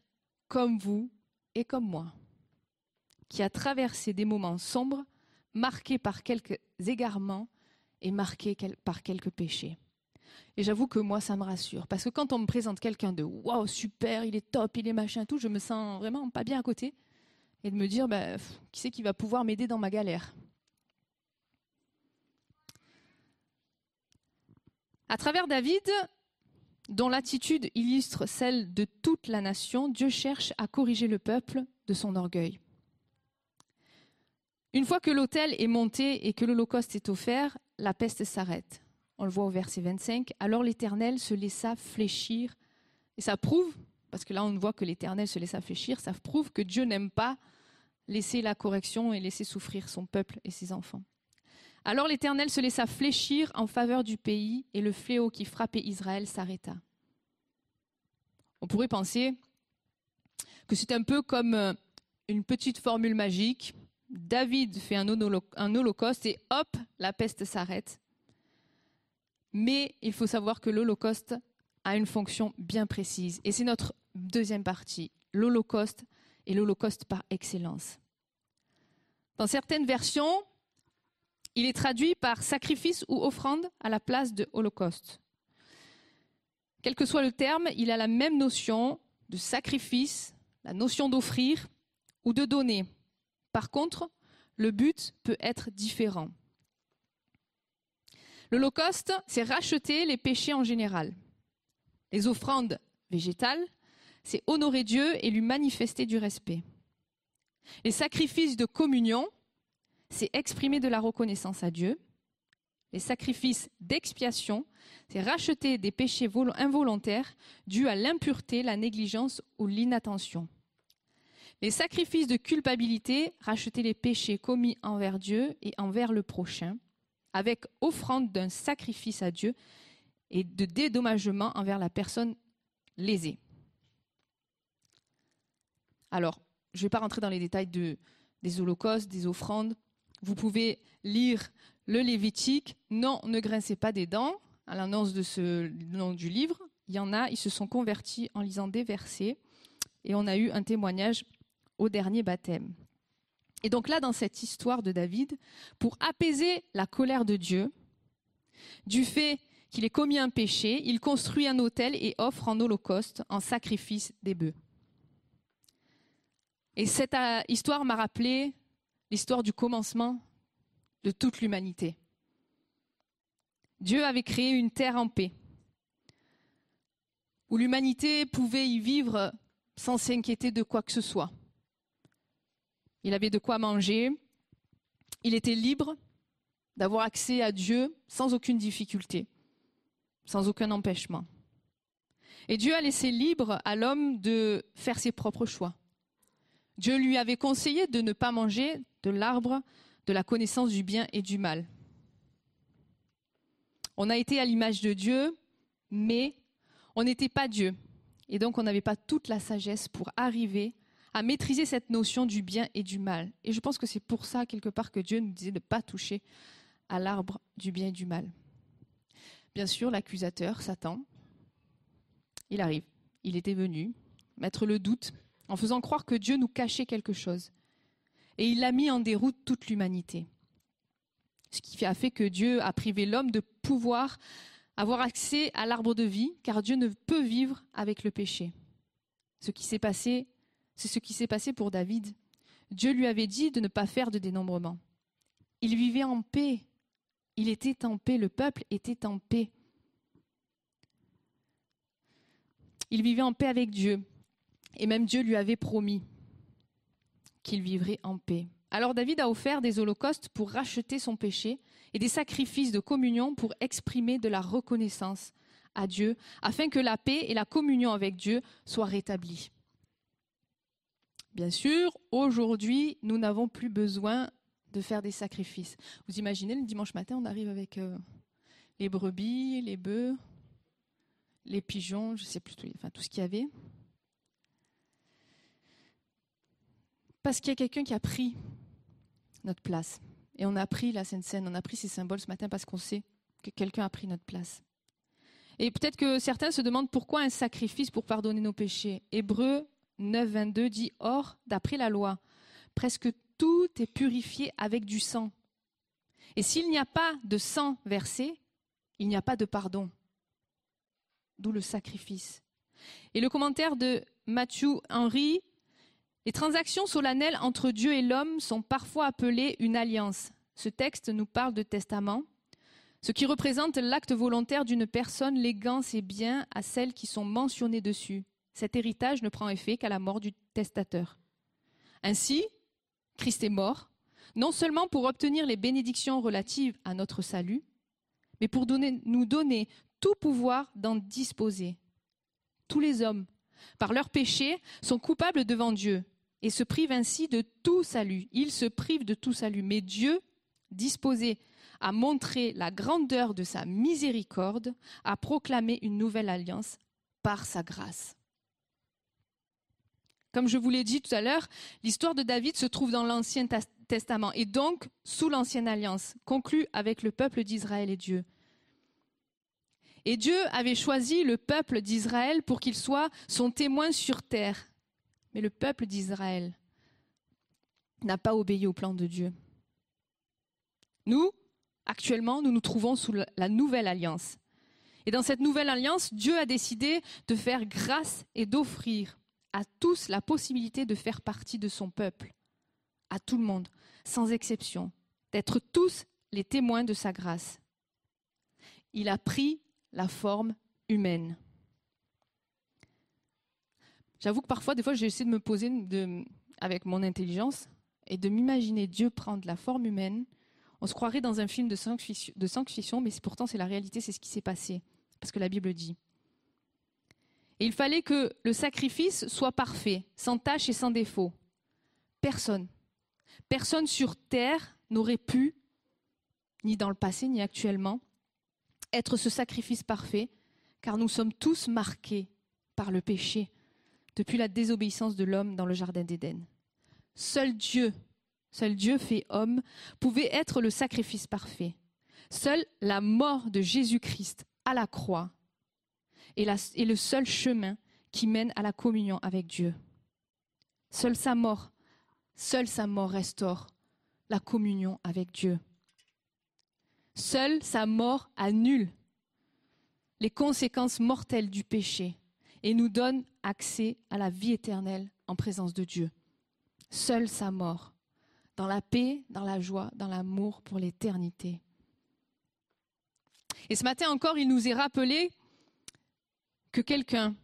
comme vous et comme moi, qui a traversé des moments sombres, marqués par quelques égarements et marqués par quelques péchés. Et j'avoue que moi, ça me rassure. Parce que quand on me présente quelqu'un de waouh, super, il est top, il est machin, tout, je me sens vraiment pas bien à côté. Et de me dire, bah, qui c'est qui va pouvoir m'aider dans ma galère? À travers David, dont l'attitude illustre celle de toute la nation, Dieu cherche à corriger le peuple de son orgueil. Une fois que l'autel est monté et que l'Holocauste est offert, la peste s'arrête. On le voit au verset 25. Alors l'Éternel se laissa fléchir. Et ça prouve, parce que là on voit que l'Éternel se laissa fléchir, ça prouve que Dieu n'aime pas laisser la correction et laisser souffrir son peuple et ses enfants. Alors l'Éternel se laissa fléchir en faveur du pays et le fléau qui frappait Israël s'arrêta. On pourrait penser que c'est un peu comme euh, une petite formule magique. David fait un, holocauste et hop, la peste s'arrête. Mais il faut savoir que l'holocauste a une fonction bien précise. Et c'est notre deuxième partie, l'holocauste et l'holocauste par excellence. Dans certaines versions, il est traduit par sacrifice ou offrande à la place de holocauste. Quel que soit le terme, il a la même notion de sacrifice, la notion d'offrir ou de donner. Par contre, le but peut être différent. L'Holocauste, c'est racheter les péchés en général. Les offrandes végétales, c'est honorer Dieu et lui manifester du respect. Les sacrifices de communion, c'est exprimer de la reconnaissance à Dieu. Les sacrifices d'expiation, c'est racheter des péchés involontaires dus à l'impureté, la négligence ou l'inattention. Les sacrifices de culpabilité, racheter les péchés commis envers Dieu et envers le prochain, avec offrande d'un sacrifice à Dieu et de dédommagement envers la personne lésée. Alors, je ne vais pas rentrer dans les détails de, des holocaustes, des offrandes. Vous pouvez lire le Lévitique. Non, ne grincez pas des dents à l'annonce de ce nom du livre. Il y en a, ils se sont convertis en lisant des versets. Et on a eu un témoignage au dernier baptême. Et donc là, dans cette histoire de David, pour apaiser la colère de Dieu, du fait qu'il ait commis un péché, il construit un autel et offre en holocauste, en sacrifice des bœufs. Et cette euh, histoire m'a rappelé l'histoire du commencement de toute l'humanité. Dieu avait créé une terre en paix, où l'humanité pouvait y vivre sans s'inquiéter de quoi que ce soit il avait de quoi manger, il était libre d'avoir accès à Dieu sans aucune difficulté, sans aucun empêchement. Et Dieu a laissé libre à l'homme de faire ses propres choix. Dieu lui avait conseillé de ne pas manger de l'arbre de la connaissance du bien et du mal. On a été à l'image de Dieu, mais on n'était pas Dieu. Et donc on n'avait pas toute la sagesse pour arriver à maîtriser cette notion du bien et du mal. Et je pense que c'est pour ça, quelque part, que Dieu nous disait de ne pas toucher à l'arbre du bien et du mal. Bien sûr, l'accusateur, Satan, il arrive. Il était venu mettre le doute en faisant croire que Dieu nous cachait quelque chose. Et il a mis en déroute toute l'humanité. Ce qui a fait que Dieu a privé l'homme de pouvoir avoir accès à l'arbre de vie, car Dieu ne peut vivre avec le péché. Ce qui s'est passé c'est ce qui s'est passé pour David. Dieu lui avait dit de ne pas faire de dénombrement. Il vivait en paix. Il était en paix. Le peuple était en paix. Il vivait en paix avec Dieu. Et même Dieu lui avait promis qu'il vivrait en paix. Alors David a offert des holocaustes pour racheter son péché et des sacrifices de communion pour exprimer de la reconnaissance à Dieu, afin que la paix et la communion avec Dieu soient rétablies. Bien sûr, aujourd'hui, nous n'avons plus besoin de faire des sacrifices. Vous imaginez, le dimanche matin, on arrive avec euh, les brebis, les bœufs, les pigeons, je ne sais plus, enfin tout ce qu'il y avait. Parce qu'il y a quelqu'un qui a pris notre place. Et on a pris la Sainte Seine, on a pris ces symboles ce matin parce qu'on sait que quelqu'un a pris notre place. Et peut-être que certains se demandent pourquoi un sacrifice pour pardonner nos péchés. Hébreu 9, 22 dit Or, d'après la loi, presque tout est purifié avec du sang. Et s'il n'y a pas de sang versé, il n'y a pas de pardon. D'où le sacrifice. Et le commentaire de Matthew Henry Les transactions solennelles entre Dieu et l'homme sont parfois appelées une alliance. Ce texte nous parle de testament, ce qui représente l'acte volontaire d'une personne léguant ses biens à celles qui sont mentionnées dessus. Cet héritage ne prend effet qu'à la mort du testateur. Ainsi, Christ est mort non seulement pour obtenir les bénédictions relatives à notre salut, mais pour nous donner tout pouvoir d'en disposer. Tous les hommes, par leur péché, sont coupables devant Dieu et se privent ainsi de tout salut. Ils se privent de tout salut. Mais Dieu, disposé à montrer la grandeur de sa miséricorde, a proclamé une nouvelle alliance par sa grâce. Comme je vous l'ai dit tout à l'heure, l'histoire de David se trouve dans l'Ancien Testament et donc sous l'Ancienne Alliance, conclue avec le peuple d'Israël et Dieu. Et Dieu avait choisi le peuple d'Israël pour qu'il soit son témoin sur terre. Mais le peuple d'Israël n'a pas obéi au plan de Dieu. Nous, actuellement, nous nous trouvons sous la nouvelle alliance. Et dans cette nouvelle alliance, Dieu a décidé de faire grâce et d'offrir à tous la possibilité de faire partie de son peuple, à tout le monde, sans exception, d'être tous les témoins de sa grâce. Il a pris la forme humaine. J'avoue que parfois, des fois, j'essaie de me poser avec mon intelligence et de m'imaginer Dieu prendre la forme humaine. On se croirait dans un film de science-fiction, mais pourtant c'est la réalité, c'est ce qui s'est passé, parce que la Bible dit. Il fallait que le sacrifice soit parfait, sans tache et sans défaut. Personne, personne sur terre n'aurait pu, ni dans le passé, ni actuellement, être ce sacrifice parfait, car nous sommes tous marqués par le péché depuis la désobéissance de l'homme dans le Jardin d'Éden. Seul Dieu, seul Dieu fait homme, pouvait être le sacrifice parfait. Seule la mort de Jésus-Christ à la croix est, le seul chemin qui mène à la communion avec Dieu. Seule sa mort, seule sa mort restaure la communion avec Dieu. Seule sa mort annule les conséquences mortelles du péché et nous donne accès à la vie éternelle en présence de Dieu. Seule sa mort, dans la paix, dans la joie, dans l'amour pour l'éternité. Et ce matin encore, il nous est rappelé que quelqu'un,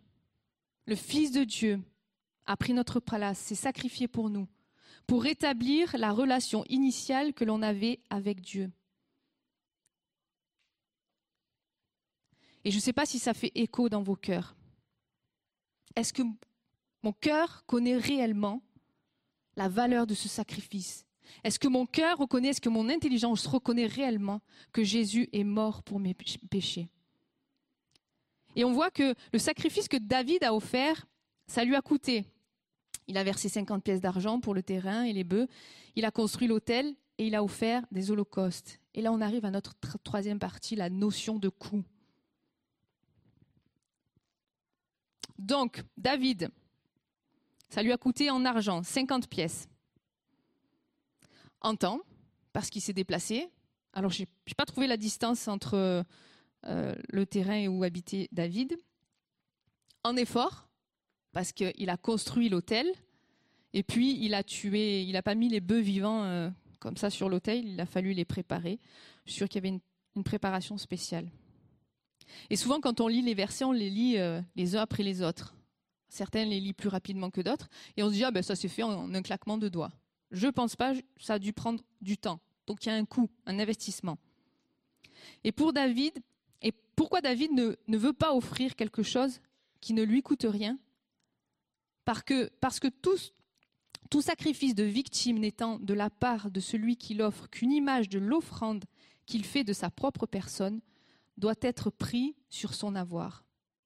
le Fils de Dieu, a pris notre place, s'est sacrifié pour nous, pour rétablir la relation initiale que l'on avait avec Dieu. Et je ne sais pas si ça fait écho dans vos cœurs. Est-ce que mon cœur connaît réellement la valeur de ce sacrifice? Est-ce que mon cœur reconnaît, est-ce que mon intelligence reconnaît réellement que Jésus est mort pour mes péch- péchés? Et on voit que le sacrifice que David a offert, ça lui a coûté. Il a versé 50 pièces d'argent pour le terrain et les bœufs. Il a construit l'autel et il a offert des holocaustes. Et là, on arrive à notre tr- troisième partie, la notion de coût. Donc, David, ça lui a coûté en argent 50 pièces. En temps, parce qu'il s'est déplacé. Alors, je n'ai pas trouvé la distance entre euh, le terrain où habitait David. En effort, parce qu'il a construit l'autel. Et puis, il a tué, il n'a pas mis les bœufs vivants euh, comme ça sur l'autel, il a fallu les préparer. Je suis sûre qu'il y avait une, une préparation spéciale. Et souvent, quand on lit les versets, on les lit euh, les uns après les autres. Certains les lisent plus rapidement que d'autres. Et on se dit, ah ben ça s'est fait en, en un claquement de doigts. Je pense pas, ça a dû prendre du temps. Donc il y a un coût, un investissement. Et pour David, et pourquoi David ne, ne veut pas offrir quelque chose qui ne lui coûte rien? Parce que, tout sacrifice de victime n'étant de la part de celui qui l'offre qu'une image de l'offrande qu'il fait de sa propre personne, doit être pris sur son avoir.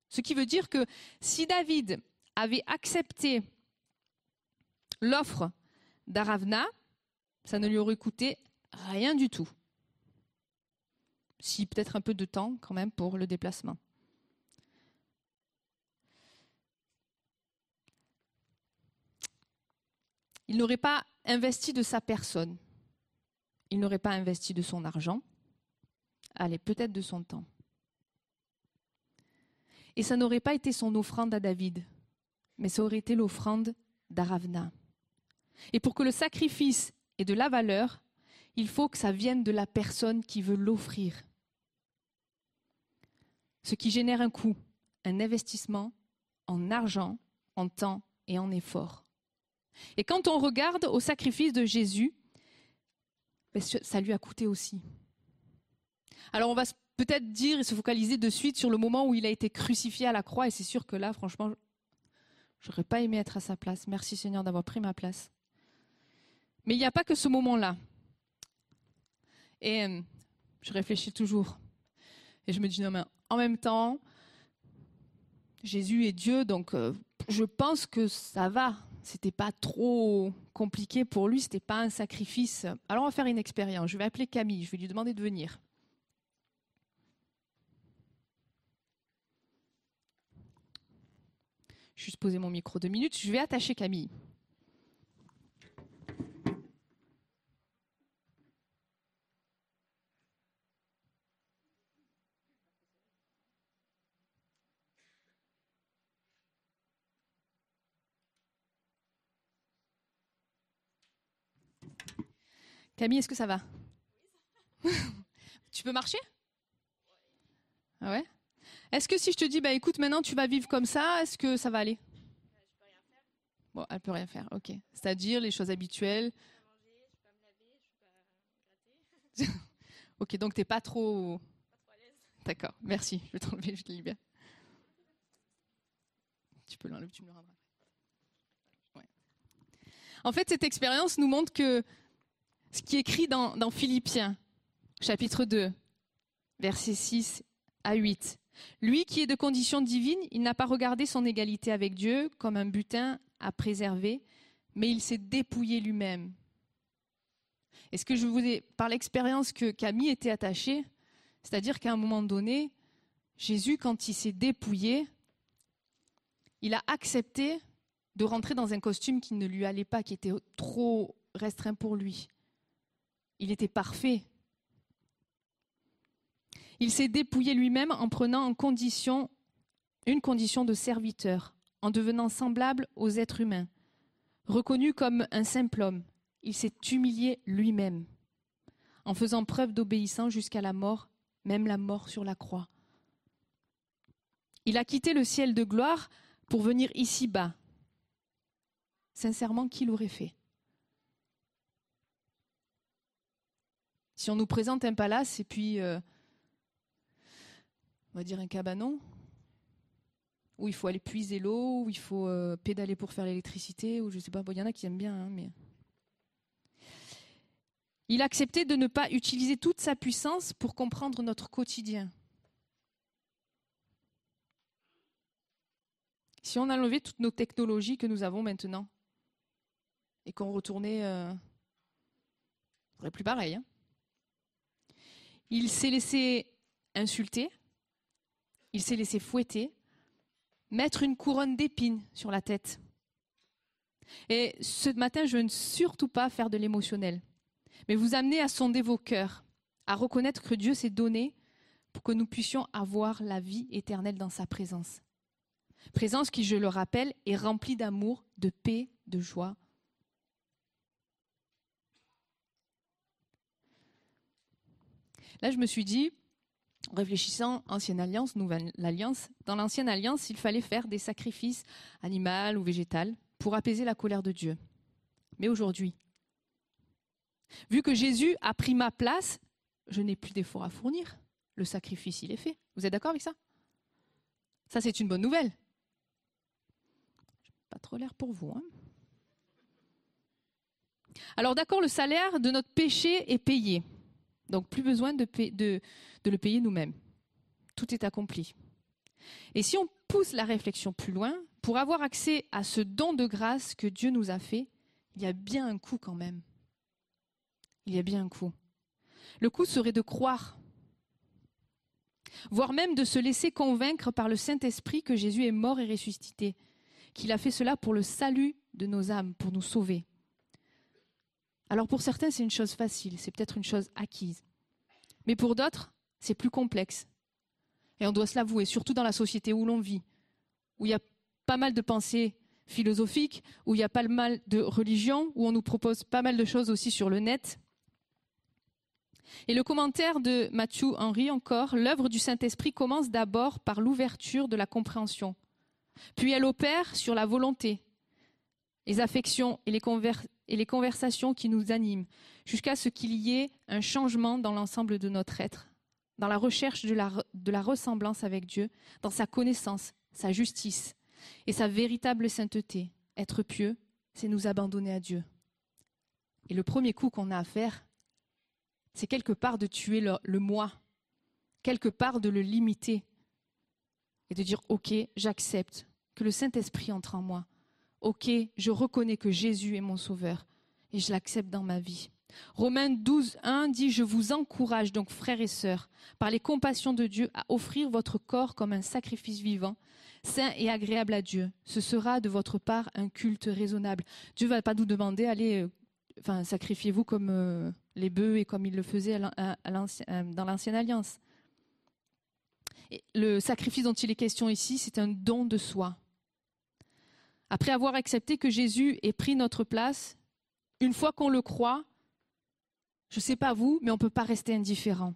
Ce qui veut dire que si David avait accepté l'offre d'Aravna, ça ne lui aurait coûté rien du tout. Si peut-être un peu de temps quand même pour le déplacement. Il n'aurait pas investi de sa personne. Il n'aurait pas investi de son argent. Allez, peut-être de son temps. Et ça n'aurait pas été son offrande à David, mais ça aurait été l'offrande d'Aravna. Et pour que le sacrifice ait de la valeur, il faut que ça vienne de la personne qui veut l'offrir. Ce qui génère un coût, un investissement en argent, en temps et en effort. Et quand on regarde au sacrifice de Jésus, ben, ça lui a coûté aussi. Alors on va peut-être dire et se focaliser de suite sur le moment où il a été crucifié à la croix, et c'est sûr que là, franchement, j'aurais pas aimé être à sa place. Merci Seigneur d'avoir pris ma place. Mais il n'y a pas que ce moment-là. Et euh, je réfléchis toujours. Et je me dis, non, mais en même temps, Jésus est Dieu, donc euh, je pense que ça va. C'était pas trop compliqué pour lui, c'était pas un sacrifice. Alors on va faire une expérience. Je vais appeler Camille, je vais lui demander de venir. Juste poser mon micro deux minutes. Je vais attacher Camille. Camille, est-ce que ça va? Tu peux marcher? Ah ouais? Est-ce que si je te dis, bah écoute, maintenant tu vas vivre comme ça, est-ce que ça va aller? Bon, elle peut rien faire, ok. C'est-à-dire les choses habituelles. ok, donc t'es pas trop. D'accord, merci. Je vais t'enlever, je te libère. Tu peux l'enlever, tu me le rendras. En fait, cette expérience nous montre que ce qui est écrit dans, Philippiens, chapitre 2, versets 6 à 8. Lui qui est de condition divine, il n'a pas regardé son égalité avec Dieu comme un butin à préserver, mais il s'est dépouillé lui-même. Est-ce que je vous ai, par l'expérience que Camille était attachée, c'est-à-dire qu'à un moment donné, Jésus, quand il s'est dépouillé, il a accepté de rentrer dans un costume qui ne lui allait pas, qui était trop restreint pour lui. Il était parfait. Il s'est dépouillé lui-même en prenant en condition, une condition de serviteur, en devenant semblable aux êtres humains. Reconnu comme un simple homme, il s'est humilié lui-même, en faisant preuve d'obéissance jusqu'à la mort, même la mort sur la croix. Il a quitté le ciel de gloire pour venir ici-bas. Sincèrement, qui l'aurait fait? Si on nous présente un palace et puis, euh, on va dire un cabanon, où il faut aller puiser l'eau, où il faut euh, pédaler pour faire l'électricité, ou je sais pas, il y en a qui aiment bien, hein, mais. Il a accepté de ne pas utiliser toute sa puissance pour comprendre notre quotidien. Si on a enlevé toutes nos technologies que nous avons maintenant et qu'on retournait, euh, ce serait plus pareil. Hein. Il s'est laissé insulter, il s'est laissé fouetter, mettre une couronne d'épines sur la tête. Et ce matin, je ne veux surtout pas faire de l'émotionnel, mais vous amener à sonder vos cœurs, à reconnaître que Dieu s'est donné pour que nous puissions avoir la vie éternelle dans sa présence. Présence qui, je le rappelle, est remplie d'amour, de paix, de joie, Là, je me suis dit, réfléchissant ancienne alliance, nouvelle alliance, dans l'ancienne alliance, il fallait faire des sacrifices animaux ou végétaux pour apaiser la colère de Dieu. Mais aujourd'hui, vu que Jésus a pris ma place, je n'ai plus d'efforts à fournir. Le sacrifice, il est fait. Vous êtes d'accord avec ça? Ça, c'est une bonne nouvelle. Pas trop l'air pour vous. Hein Alors d'accord, le salaire de notre péché est payé. Donc plus besoin de, le payer nous-mêmes. Tout est accompli. Et si on pousse la réflexion plus loin, pour avoir accès à ce don de grâce que Dieu nous a fait, il y a bien un coût quand même. Il y a bien un coût. Le coût serait de croire, voire même de se laisser convaincre par le Saint-Esprit que Jésus est mort et ressuscité, qu'il a fait cela pour le salut de nos âmes, pour nous sauver. Alors pour certains, c'est une chose facile, c'est peut-être une chose acquise. Mais pour d'autres, c'est plus complexe. Et on doit se l'avouer, surtout dans la société où l'on vit, où il y a pas mal de pensées philosophiques, où il y a pas mal de religions, où on nous propose pas mal de choses aussi sur le net. Et le commentaire de Matthew Henry encore, l'œuvre du Saint-Esprit commence d'abord par l'ouverture de la compréhension, puis elle opère sur la volonté, les affections et les, conversations qui nous animent, jusqu'à ce qu'il y ait un changement dans l'ensemble de notre être, dans la recherche de la, ressemblance avec Dieu, dans sa connaissance, sa justice et sa véritable sainteté. Être pieux, c'est nous abandonner à Dieu. Et le premier coup qu'on a à faire, c'est quelque part de tuer le, le moi, quelque part de le limiter et de dire, OK, j'accepte que le Saint-Esprit entre en moi. OK, je reconnais que Jésus est mon Sauveur et je l'accepte dans ma vie. Romains 12, 1 dit, je vous encourage donc, frères et sœurs, par les compassions de Dieu, à offrir votre corps comme un sacrifice vivant, saint et agréable à Dieu. Ce sera de votre part un culte raisonnable. Dieu va pas nous demander, allez, euh, enfin, sacrifiez-vous comme euh, les bœufs et comme il le faisait euh, dans l'ancienne alliance. Le sacrifice dont il est question ici, c'est un don de soi. Après avoir accepté que Jésus ait pris notre place, une fois qu'on le croit, je ne sais pas vous, mais on ne peut pas rester indifférent.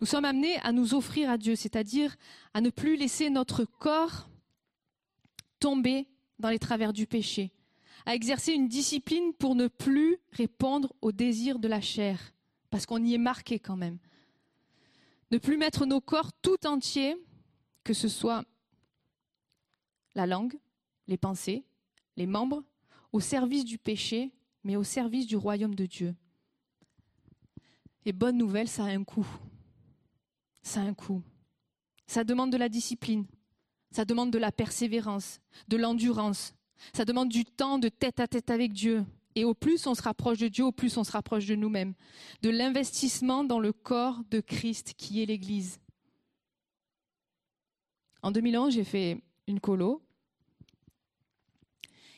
Nous sommes amenés à nous offrir à Dieu, c'est-à-dire à ne plus laisser notre corps tomber dans les travers du péché, à exercer une discipline pour ne plus répondre aux désirs de la chair, parce qu'on y est marqué quand même. Ne plus mettre nos corps tout entiers, que ce soit la langue, les pensées, les membres, au service du péché, mais au service du royaume de Dieu. Et bonne nouvelle, ça a un coût. Ça a un coût. Ça demande de la discipline. Ça demande de la persévérance, de l'endurance. Ça demande du temps de tête à tête avec Dieu. Et au plus on se rapproche de Dieu, au plus on se rapproche de nous-mêmes. De l'investissement dans le corps de Christ qui est l'Église. En 2011, j'ai fait une colo.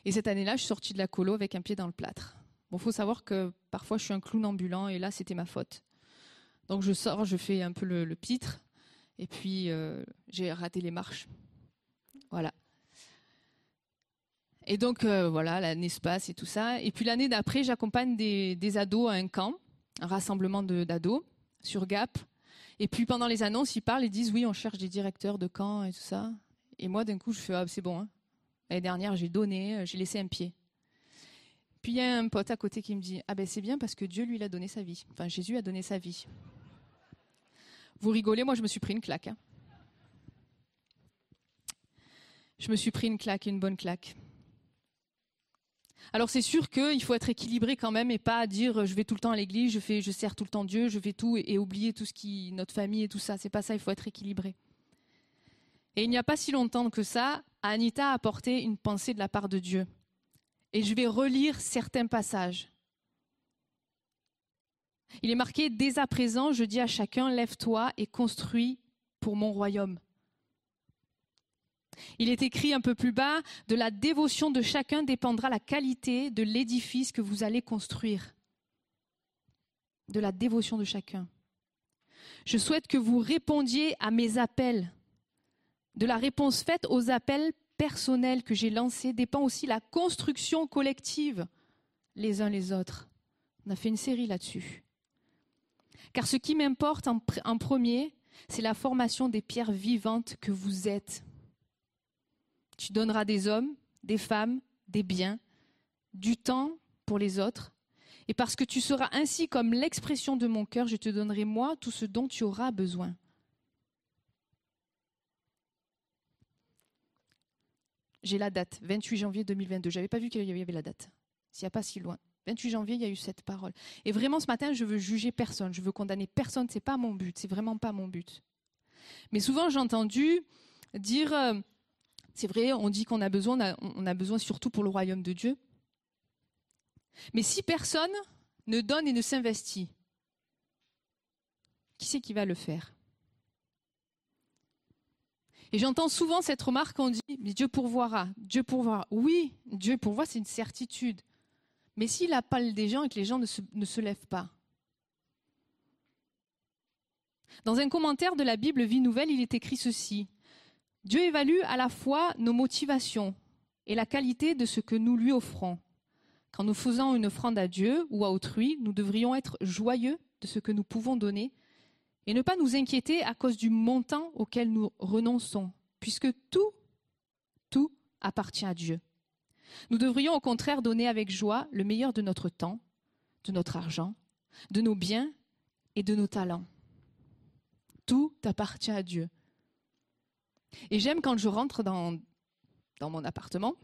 Et cette année-là, je suis sortie de la colo avec un pied dans le plâtre. Bon, faut savoir que parfois je suis un clown ambulant et là, c'était ma faute. Donc je sors, je fais un peu le, le pitre et puis euh, j'ai raté les marches. Voilà. Et donc euh, voilà, l'année se passe et tout ça. Et puis l'année d'après, j'accompagne des, des ados à un camp, un rassemblement d'ados sur Gap. Et puis pendant les annonces, ils parlent, ils disent oui, on cherche des directeurs de camp et tout ça. Et moi, d'un coup, je fais ah, c'est bon. hein. L'année dernière, j'ai donné, euh, j'ai laissé un pied. Puis il y a un pote à côté qui me dit ah ben c'est bien parce que Dieu lui a donné sa vie. Enfin Jésus a donné sa vie. Vous rigolez, moi je me suis pris une claque. hein. Je me suis pris une claque, une bonne claque. Alors c'est sûr qu'il faut être équilibré quand même et pas dire je vais tout le temps à l'église, je sers tout le temps Dieu, je fais tout et, et oublier tout ce qui, notre famille et tout ça. C'est pas ça. Il faut être équilibré. Et il n'y a pas si longtemps que ça, Anita a apporté une pensée de la part de Dieu. Et je vais relire certains passages. Il est marqué dès à présent, je dis à chacun lève-toi et construis pour mon royaume. Il est écrit un peu plus bas, de la dévotion de chacun dépendra la qualité de l'édifice que vous allez construire. De la dévotion de chacun. Je souhaite que vous répondiez à mes appels. De la réponse faite aux appels personnels que j'ai lancés dépend aussi la construction collective les uns les autres. On a fait une série là-dessus. Car ce qui m'importe en, pr- en premier, c'est la formation des pierres vivantes que vous êtes. Tu donneras des hommes, des femmes, des biens, du temps pour les autres. Et parce que tu seras ainsi comme l'expression de mon cœur, je te donnerai moi tout ce dont tu auras besoin. J'ai la date, 28 janvier 2022. J'avais pas vu qu'il y avait la date. S'il n'y a pas si loin. 28 janvier, il y a eu cette parole. Et vraiment, ce matin, je veux juger personne, je veux condamner personne. C'est pas mon but. C'est vraiment pas mon but. Mais souvent, j'ai entendu dire, euh, c'est vrai, on dit qu'on a besoin, on a, on a besoin surtout pour le royaume de Dieu. Mais si personne ne donne et ne s'investit, qui c'est qui va le faire? Et j'entends souvent cette remarque, on dit, mais Dieu pourvoira, Dieu pourvoira. Oui, Dieu pourvoit, c'est une certitude. Mais s'il appelle des gens et que les gens ne se, ne se lèvent pas. Dans un commentaire de la Bible Vie Nouvelle, il est écrit ceci. Dieu évalue à la fois nos motivations et la qualité de ce que nous lui offrons. Quand nous faisons une offrande à Dieu ou à autrui, nous devrions être joyeux de ce que nous pouvons donner et ne pas nous inquiéter à cause du montant auquel nous renonçons, puisque tout, tout appartient à Dieu. Nous devrions au contraire donner avec joie le meilleur de notre temps, de notre argent, de nos biens et de nos talents. Tout appartient à Dieu. Et j'aime quand je rentre dans, mon appartement.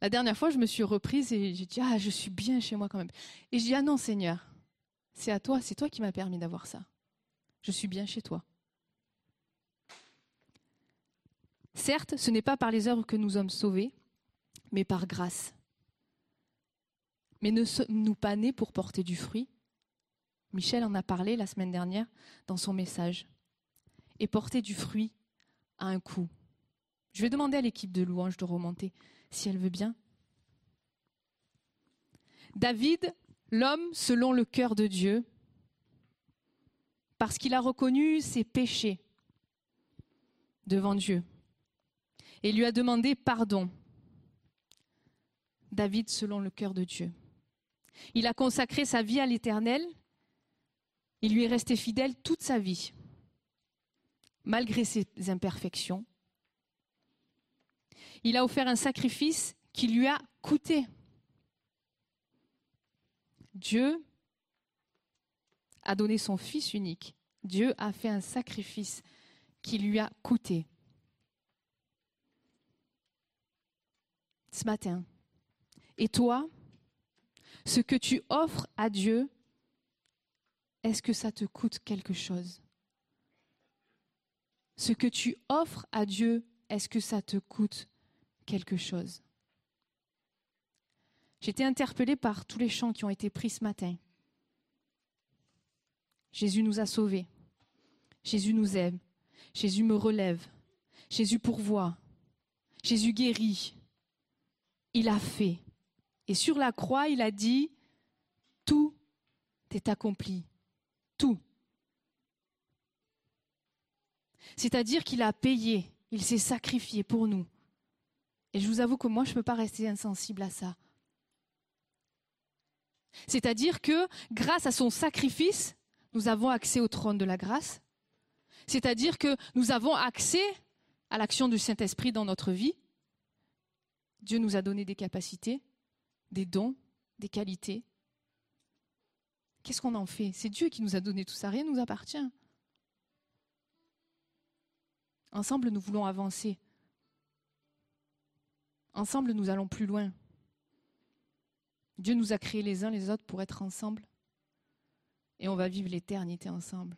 La dernière fois, je me suis reprise et j'ai dit, ah, je suis bien chez moi quand même. Et je dis, ah non, Seigneur, c'est à toi, c'est toi qui m'as permis d'avoir ça. Je suis bien chez toi. Certes, ce n'est pas par les œuvres que nous sommes sauvés, mais par grâce. Mais ne sommes-nous pas nés pour porter du fruit? Michel en a parlé la semaine dernière dans son message. Et porter du fruit a un coût. Je vais demander à l'équipe de louange de remonter, si elle veut bien. David, l'homme selon le cœur de Dieu, parce qu'il a reconnu ses péchés devant Dieu et lui a demandé pardon. David selon le cœur de Dieu. Il a consacré sa vie à l'Éternel. Il lui est resté fidèle toute sa vie, malgré ses imperfections. Il a offert un sacrifice qui lui a coûté. Dieu a donné son Fils unique. Dieu a fait un sacrifice qui lui a coûté. Ce matin, et toi, ce que tu offres à Dieu, est-ce que ça te coûte quelque chose? Ce que tu offres à Dieu, est-ce que ça te coûte quelque chose? J'étais interpellée par tous les chants qui ont été pris ce matin. Jésus nous a sauvés. Jésus nous aime. Jésus me relève. Jésus pourvoit. Jésus guérit. Il a fait. Et sur la croix, il a dit, tout est accompli. Tout. C'est-à-dire qu'il a payé, il s'est sacrifié pour nous. Et je vous avoue que moi, je ne peux pas rester insensible à ça. C'est-à-dire que grâce à son sacrifice, nous avons accès au trône de la grâce. C'est-à-dire que nous avons accès à l'action du Saint-Esprit dans notre vie. Dieu nous a donné des capacités des dons, des qualités. Qu'est-ce qu'on en fait? C'est Dieu qui nous a donné tout ça, rien ne nous appartient. Ensemble, nous voulons avancer. Ensemble, nous allons plus loin. Dieu nous a créés les uns les autres pour être ensemble. Et on va vivre l'éternité ensemble.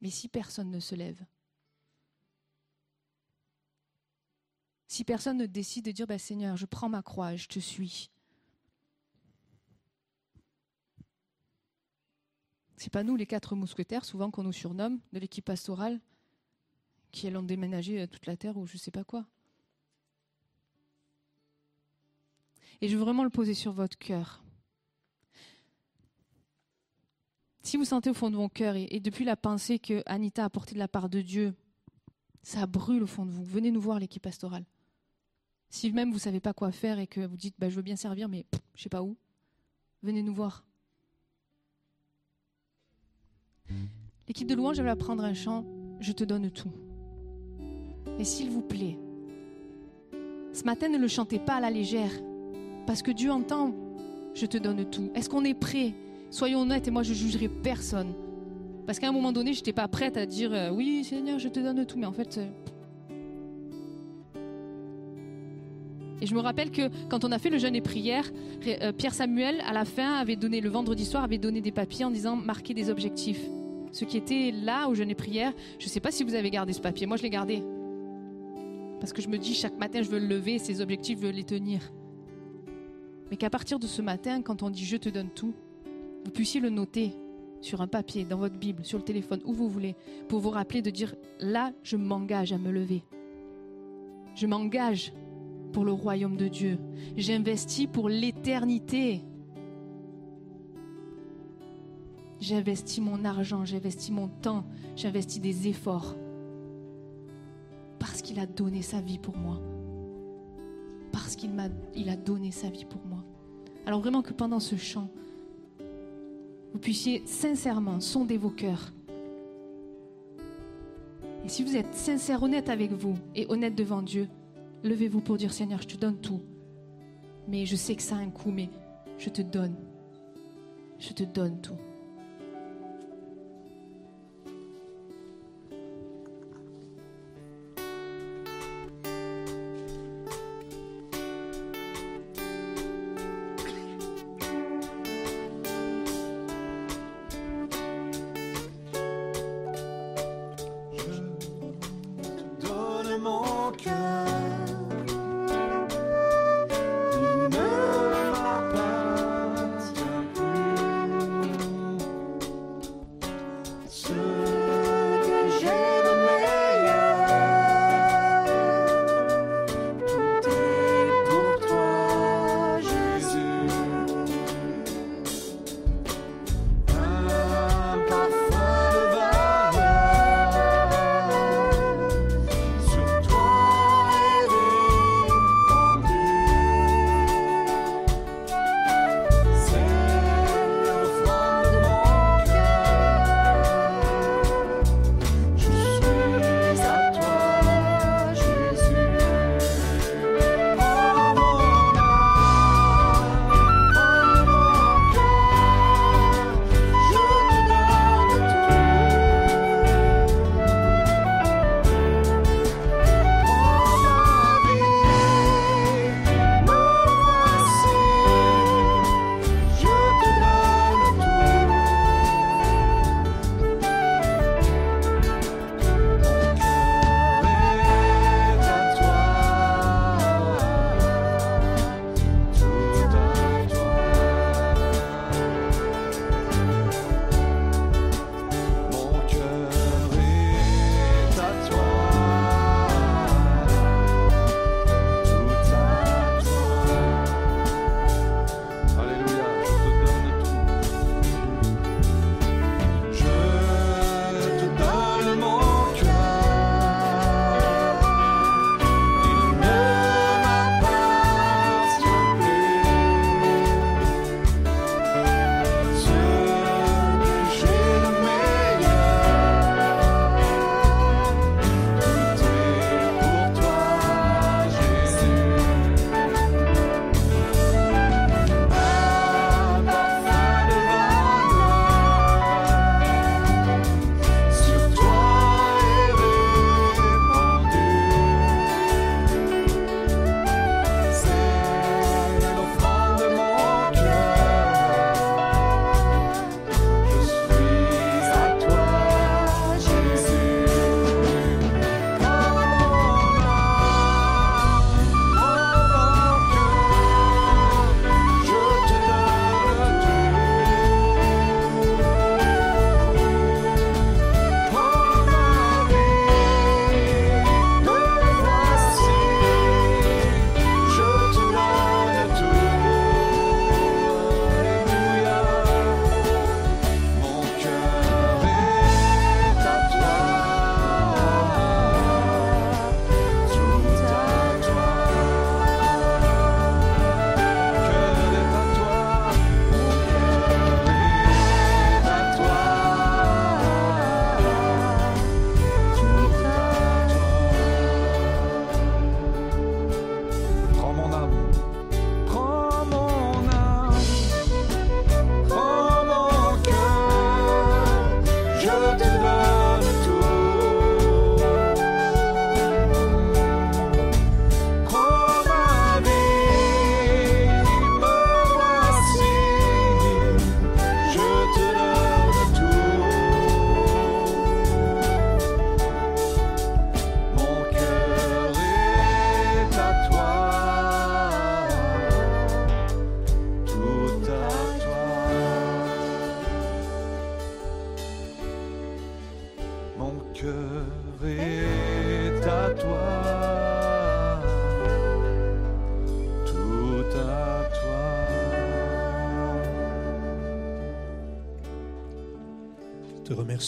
Mais si personne ne se lève, Si personne ne décide de dire bah, Seigneur, je prends ma croix, je te suis. C'est pas nous les quatre mousquetaires, souvent qu'on nous surnomme, de l'équipe pastorale, qui allons déménager euh, toute la terre ou je sais pas quoi. Et je veux vraiment le poser sur votre cœur. Si vous sentez au fond de mon cœur, et, depuis la pensée que Anita a portée de la part de Dieu, ça brûle au fond de vous, venez nous voir l'équipe pastorale. Si même vous ne savez pas quoi faire et que vous dites bah, je veux bien servir, mais je ne sais pas où, venez nous voir. L'équipe de louange va prendre un chant Je te donne tout. Et s'il vous plaît, ce matin, ne le chantez pas à la légère, parce que Dieu entend Je te donne tout. Est-ce qu'on est prêt Soyons honnêtes et moi je jugerai personne. Parce qu'à un moment donné, je n'étais pas prête à dire euh, Oui, Seigneur, je te donne tout. Mais en fait, euh, Et je me rappelle que quand on a fait le jeûne et prière, euh, Pierre Samuel, à la fin, avait donné, le vendredi soir, avait donné des papiers en disant marquer des objectifs. Ce qui était là au jeûne et prière, je ne sais pas si vous avez gardé ce papier. Moi, je l'ai gardé. Parce que je me dis, chaque matin, je veux le lever, ces objectifs, je veux les tenir. Mais qu'à partir de ce matin, quand on dit je te donne tout, vous puissiez le noter sur un papier, dans votre Bible, sur le téléphone, où vous voulez, pour vous rappeler de dire là, je m'engage à me lever. Je m'engage pour le royaume de Dieu. J'investis pour l'éternité. J'investis mon argent, j'investis mon temps, j'investis des efforts. Parce qu'il a donné sa vie pour moi. Parce qu'il a donné sa vie pour moi. Alors vraiment que pendant ce chant, vous puissiez sincèrement sonder vos cœurs. Et si vous êtes sincère, honnête avec vous et honnête devant Dieu, levez-vous pour dire Seigneur, je te donne tout. Mais je sais que ça a un coût, mais je te donne. Je te donne tout.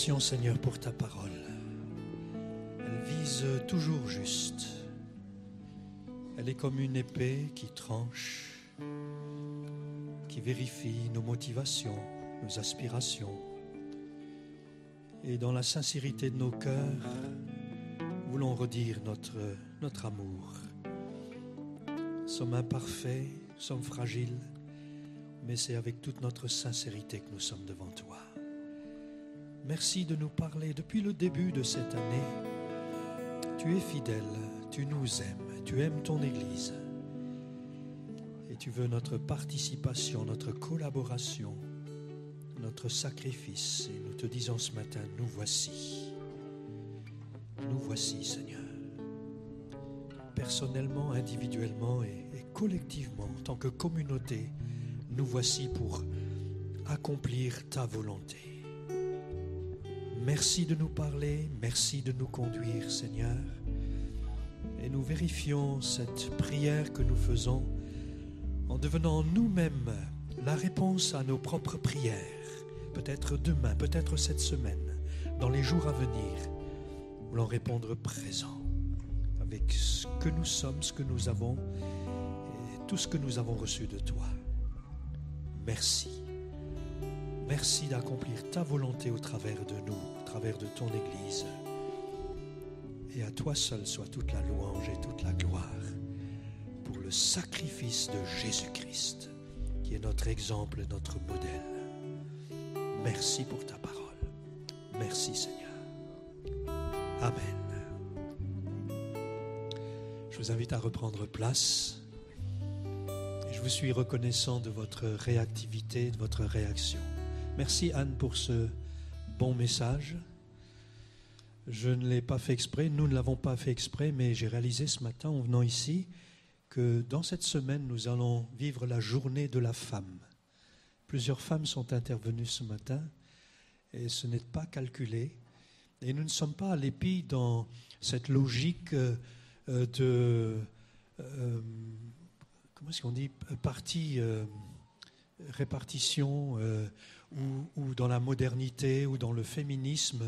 Seigneur pour ta parole. Elle vise toujours juste. Elle est comme une épée qui tranche, qui vérifie nos motivations, nos aspirations. Et dans la sincérité de nos cœurs, voulons redire notre, notre amour. Nous sommes imparfaits, nous sommes fragiles, mais c'est avec toute notre sincérité que nous sommes devant toi. Merci de nous parler depuis le début de cette année. Tu es fidèle, tu nous aimes, tu aimes ton Église. Et tu veux notre participation, notre collaboration, notre sacrifice. Et nous te disons ce matin, nous voici. Nous voici, Seigneur. Personnellement, individuellement et, collectivement, en tant que communauté, nous voici pour accomplir ta volonté. Merci de nous parler, merci de nous conduire, Seigneur. Et nous vérifions cette prière que nous faisons en devenant nous-mêmes la réponse à nos propres prières, peut-être demain, peut-être cette semaine, dans les jours à venir, voulant répondre présent avec ce que nous sommes, ce que nous avons et tout ce que nous avons reçu de toi. Merci. Merci d'accomplir ta volonté au travers de nous, au travers de ton Église. Et à toi seul soit toute la louange et toute la gloire pour le sacrifice de Jésus-Christ, qui est notre exemple, notre modèle. Merci pour ta parole. Merci Seigneur. Amen. Je vous invite à reprendre place. Je vous suis reconnaissant de votre réactivité, de votre réaction. Merci Anne pour ce bon message. Je ne l'ai pas fait exprès, nous ne l'avons pas fait exprès, mais j'ai réalisé ce matin en venant ici que dans cette semaine, nous allons vivre la journée de la femme. Plusieurs femmes sont intervenues ce matin et ce n'est pas calculé. Et nous ne sommes pas à l'épi dans cette logique euh, de... euh, comment est-ce qu'on dit Partie, euh, répartition, euh, ou, ou dans la modernité, ou dans le féminisme.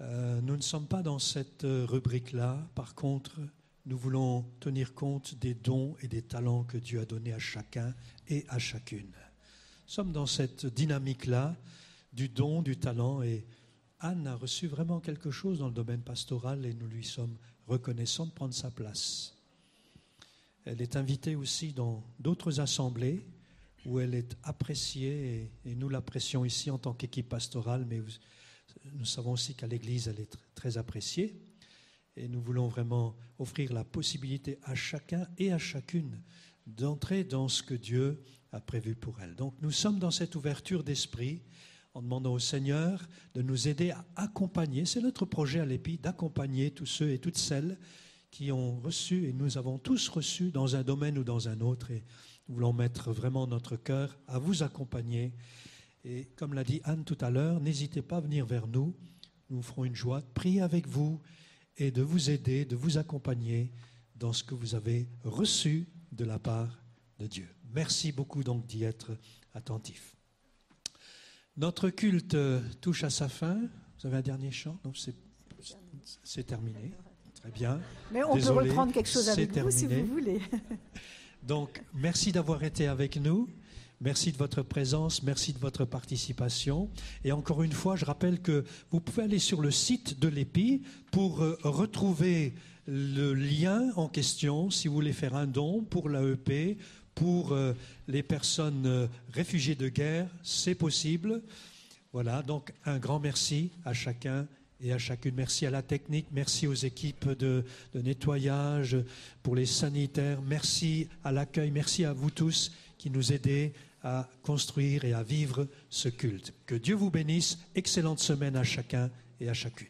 Euh, nous ne sommes pas dans cette euh, rubrique-là. Par contre, nous voulons tenir compte des dons et des talents que Dieu a donnés à chacun et à chacune. Nous sommes dans cette dynamique-là du don, du talent. Et Anne a reçu vraiment quelque chose dans le domaine pastoral et nous lui sommes reconnaissants de prendre sa place. Elle est invitée aussi dans d'autres assemblées où elle est appréciée et, nous l'apprécions ici en tant qu'équipe pastorale, mais nous savons aussi qu'à l'Église, elle est tr- très appréciée. Et nous voulons vraiment offrir la possibilité à chacun et à chacune d'entrer dans ce que Dieu a prévu pour elle. Donc nous sommes dans cette ouverture d'esprit en demandant au Seigneur de nous aider à accompagner, c'est notre projet à l'EPI, d'accompagner tous ceux et toutes celles qui ont reçu, et nous avons tous reçu dans un domaine ou dans un autre, nous voulons mettre vraiment notre cœur à vous accompagner. Et comme l'a dit Anne tout à l'heure, n'hésitez pas à venir vers nous, nous ferons une joie de prier avec vous et de vous aider, de vous accompagner dans ce que vous avez reçu de la part de Dieu. Merci beaucoup donc d'y être attentif. Notre culte touche à sa fin. Vous avez un dernier chant? Non, c'est, terminé. Très bien. Mais on Désolé, peut reprendre quelque chose avec vous si vous voulez. Donc, merci d'avoir été avec nous. Merci de votre présence, merci de votre participation. Et encore une fois, je rappelle que vous pouvez aller sur le site de l'EPI pour euh, retrouver le lien en question si vous voulez faire un don pour l'AEP, pour euh, les personnes euh, réfugiées de guerre, c'est possible. Voilà, donc un grand merci à chacun et à chacune. Merci à la technique, merci aux équipes de, nettoyage, pour les sanitaires, merci à l'accueil, merci à vous tous qui nous aidez à construire et à vivre ce culte. Que Dieu vous bénisse, excellente semaine à chacun et à chacune.